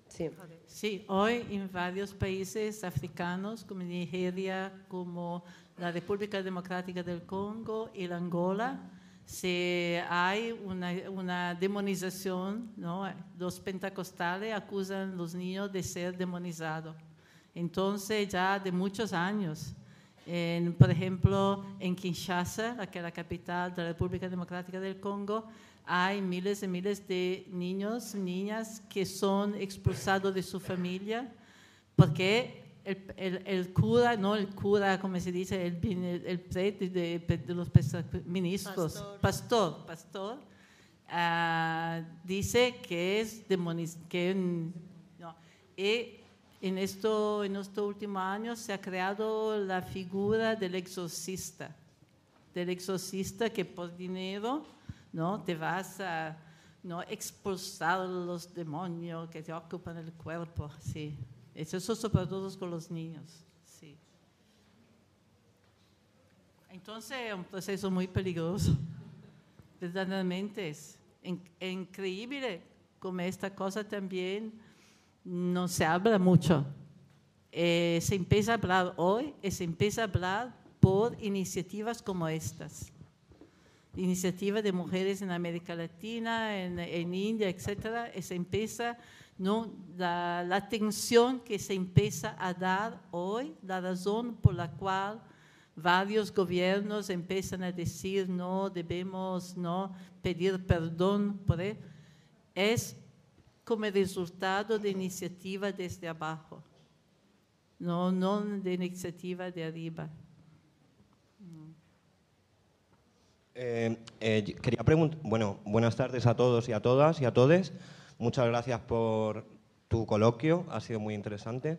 sí. Sí, hoy en varios países africanos, como Nigeria, como la República Democrática del Congo y la Angola, se hay una, una demonización, ¿no? los pentecostales acusan a los niños de ser demonizados. Entonces, ya de muchos años, por ejemplo, en Kinshasa, que es la capital de la República Democrática del Congo, hay miles y miles de niños, niñas que son expulsados de su familia porque el, el, cura, no el cura, como se dice, el, el, de, de, los ministros, pastor, pastor, ah, dice que es demonizado, que no, y en, esto, en estos últimos años se ha creado la figura del exorcista, del exorcista que por dinero ¿no? te vas a ¿no? expulsar los demonios que te ocupan el cuerpo. Sí. Eso sobre todo con los niños. Sí. Entonces es un proceso muy peligroso. Verdaderamente es increíble como esta cosa también no se habla mucho. Eh, se empieza a hablar hoy y se empieza a hablar por iniciativas como estas. Iniciativas de mujeres en América Latina, en, India, etc. Y se empieza, ¿no? la, la, atención que se empieza a dar hoy, la razón por la cual varios gobiernos empiezan a decir no debemos no pedir perdón por es como resultado de iniciativa desde abajo, no, no de iniciativa de arriba. Eh, eh, quería preguntar, bueno, buenas tardes a todos y a todas y a todes. Muchas gracias por tu coloquio, ha sido muy interesante.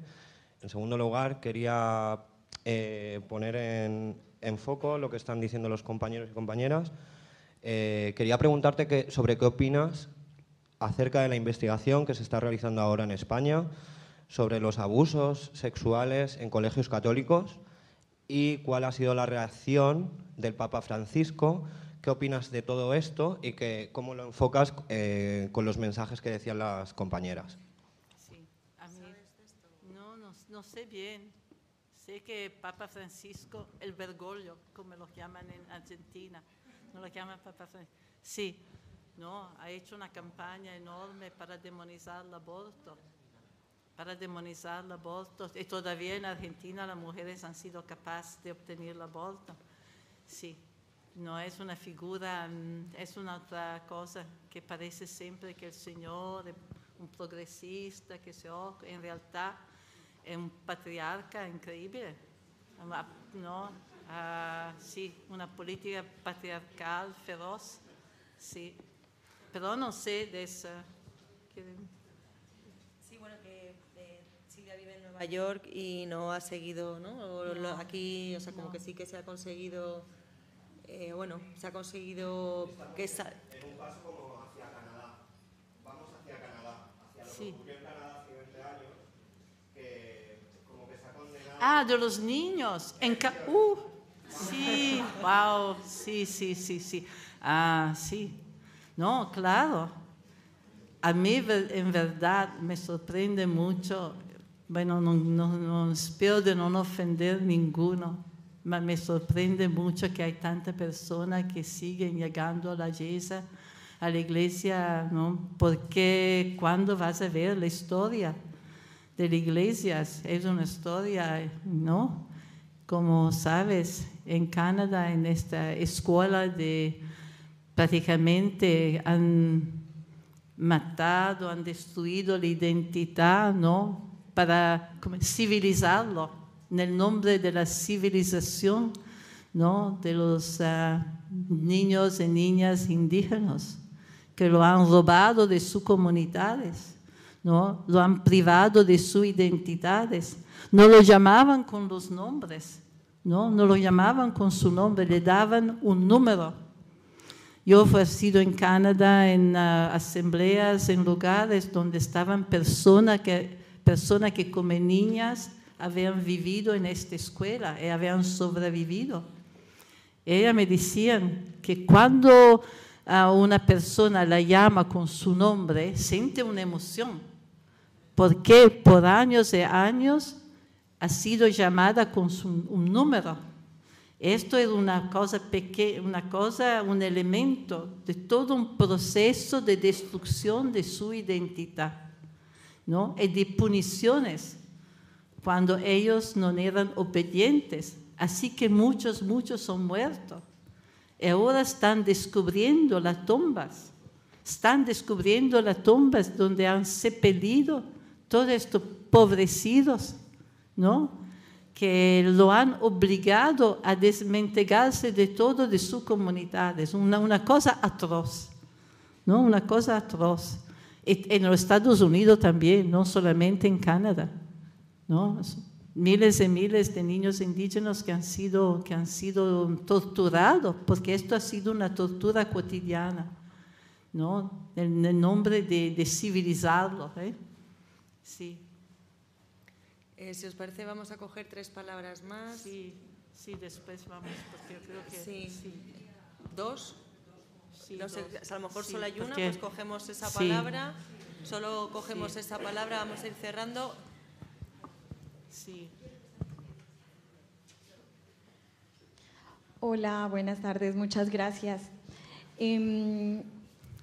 En segundo lugar, quería eh, poner en, en, foco lo que están diciendo los compañeros y compañeras. quería preguntarte que, sobre qué opinas acerca de la investigación que se está realizando ahora en España sobre los abusos sexuales en colegios católicos y cuál ha sido la reacción del Papa Francisco. ¿Qué opinas de todo esto y que, cómo lo enfocas eh, con los mensajes que decían las compañeras? Sí, a mí no, no, no sé bien. Sé que Papa Francisco, el Bergoglio, como lo llaman en Argentina, no lo llaman Papa Francisco. Sí, no, ha hecho una campaña enorme para demonizar el aborto, para demonizar el aborto. Y todavía en Argentina las mujeres han sido capaces de obtener el aborto. Sí, no es una figura, mm, es una otra cosa que parece siempre que el Señor es un progresista, que se en realidad es un patriarca increíble. ¿no? Ah, sí, una política patriarcal feroz. Sí, pero no sé de esa. Sí, bueno, que eh, Silvia vive en Nueva York y no ha seguido, ¿no? aquí, o sea, como que sí que se ha conseguido, eh, bueno, se ha conseguido que esa... En un paso como hacia Canadá. Vamos hacia Canadá, hacia lo sí. que ocurrió en Canadá hace 20 años, que como que se ha condenado... Ah, de los niños. En uh, sí, wow, sí, sí, sí, sí. Ah, sí. No, claro. A mí en verdad me sorprende mucho, bueno, no, no, espero de no ofender ninguno, pero me sorprende mucho que hay tantas personas que siguen llegando a la iglesia, a la iglesia, ¿no? Porque cuando vas a ver la historia de la iglesia, es una historia, ¿no? Como sabes, en Canadá, en esta escuela de prácticamente han matado, han destruido la identidad, ¿no? Para civilizarlo, en el nombre de la civilización, ¿no? De los ah, niños y niñas indígenas, que lo han robado de sus comunidades, ¿no? Lo han privado de sus identidades. No lo llamaban con los nombres, ¿no? No lo llamaban con su nombre, le daban un número yo he sido en Canadá en uh, asambleas, en lugares donde estaban personas que, que como niñas habían vivido en esta escuela y habían sobrevivido. Ellas me decían que cuando a una persona la llama con su nombre, siente una emoción, porque por años y años ha sido llamada con su, un número esto es una cosa pequeña, una cosa, un elemento de todo un proceso de destrucción de su identidad, ¿no? Y de puniciones cuando ellos no eran obedientes. Así que muchos, muchos son muertos. Y ahora están descubriendo las tumbas. Están descubriendo las tumbas donde han sepelido todos estos pobrecidos, ¿no? Que lo han obligado a desmentegarse de todo de su comunidad. Es una, una cosa atroz, ¿no? Una cosa atroz. En los Estados Unidos también, no solamente en Canadá, ¿no? Miles y miles de niños indígenas que han sido, que han sido torturados, porque esto ha sido una tortura cotidiana, ¿no? En el nombre de, de ¿eh? Sí. Eh, si os parece, vamos a coger tres palabras más. Sí, sí, después vamos, porque yo creo que... Sí. ¿Dos? Sí, no sé, a lo mejor solo hay una, pues cogemos esa palabra. Solo cogemos esa palabra, vamos a ir cerrando. Sí. Hola, buenas tardes, muchas gracias. Em,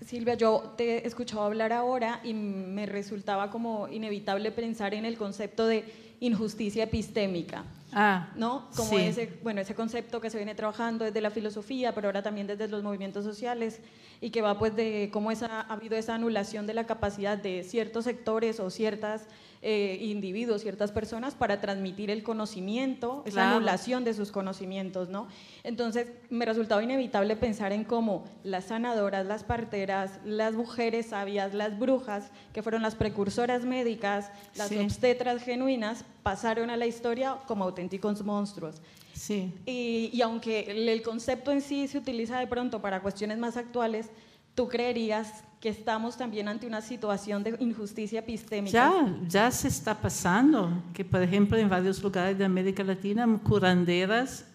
Silvia, yo te he escuchado hablar ahora y me resultaba como inevitable pensar en el concepto de injusticia epistémica. Ah, ¿no? Como ese, bueno, ese concepto que se viene trabajando desde la filosofía, pero ahora también desde los movimientos sociales, y que va pues de cómo esa, ha habido esa anulación de la capacidad de ciertos sectores o ciertas eh, individuos, ciertas personas para transmitir el conocimiento, esa anulación de sus conocimientos, ¿no? Entonces, me resultaba inevitable pensar en cómo las sanadoras, las parteras, las mujeres sabias, las brujas, que fueron las precursoras médicas, las obstetras genuinas, pasaron a la historia como auténticos monstruos. Sí. Y, y aunque el concepto en sí se utiliza de pronto para cuestiones más actuales, ¿tú creerías que estamos también ante una situación de injusticia epistémica? Ya, ya se está pasando, que por ejemplo en varios lugares de América Latina curanderas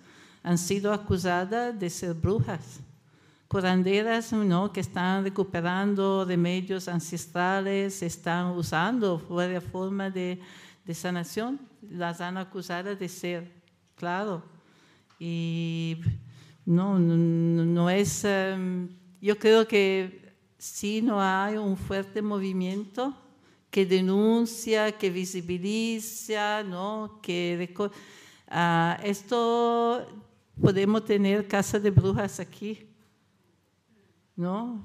han sido acusadas de ser brujas. Curanderas ¿no? que están recuperando remedios ancestrales, están usando fuera forma de, de sanación, las han acusado de ser, claro. Y no, no, no es, um, yo creo que si no hay un fuerte movimiento que denuncia, que visibiliza, ¿no? que uh, esto podemos tener casa de brujas aquí, ¿no?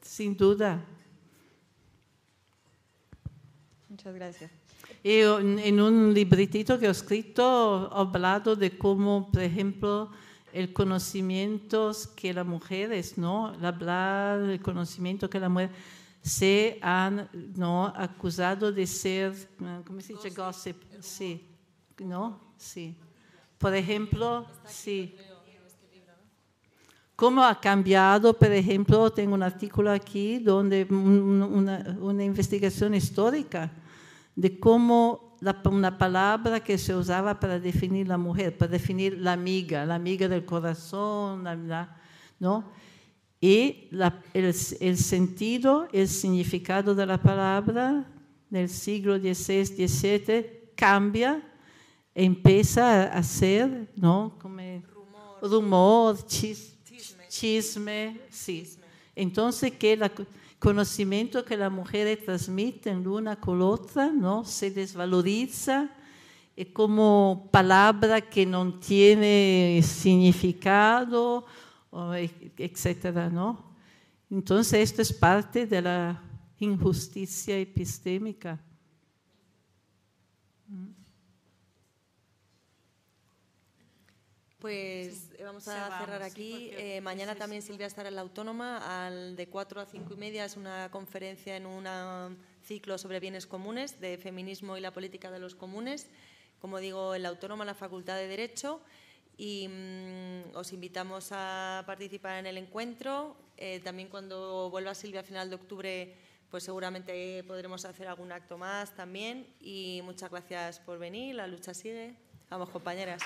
Sin duda. Muchas gracias. Y en un libretito que he escrito he hablado de cómo, por ejemplo, el conocimiento que las mujeres, ¿no? Hablar el conocimiento que las mujeres se han ¿no? acusado de ser, ¿cómo se dice? Gossip. Sí, ¿no? Sí. Por ejemplo, sí. ¿Cómo ha cambiado? Por ejemplo, tengo un artículo aquí donde una, una investigación histórica de cómo una palabra que se usaba para definir la mujer, para definir la amiga, la amiga del corazón, la, ¿no? Y la, el, el, sentido, el significado de la palabra del siglo XVI, XVII cambia empieza a ser, ¿no? Como rumor, rumor chis, chisme, chisme, sí. Entonces que el conocimiento que las mujeres transmiten una con otra, ¿no? Se desvaloriza es como palabra que no tiene significado, etcétera, ¿no? Entonces esto es parte de la injusticia epistémica. Pues eh, vamos a cerrar aquí. Eh, mañana también Silvia estará en la Autónoma. Al de 4 a 5 y media es una conferencia en un ciclo sobre bienes comunes, de feminismo y la política de los comunes. Como digo, en la Autónoma, en la Facultad de Derecho. Y mm, os invitamos a participar en el encuentro. Eh, también cuando vuelva Silvia a final de octubre, pues seguramente podremos hacer algún acto más también. Y muchas gracias por venir. La lucha sigue. Vamos, compañeras.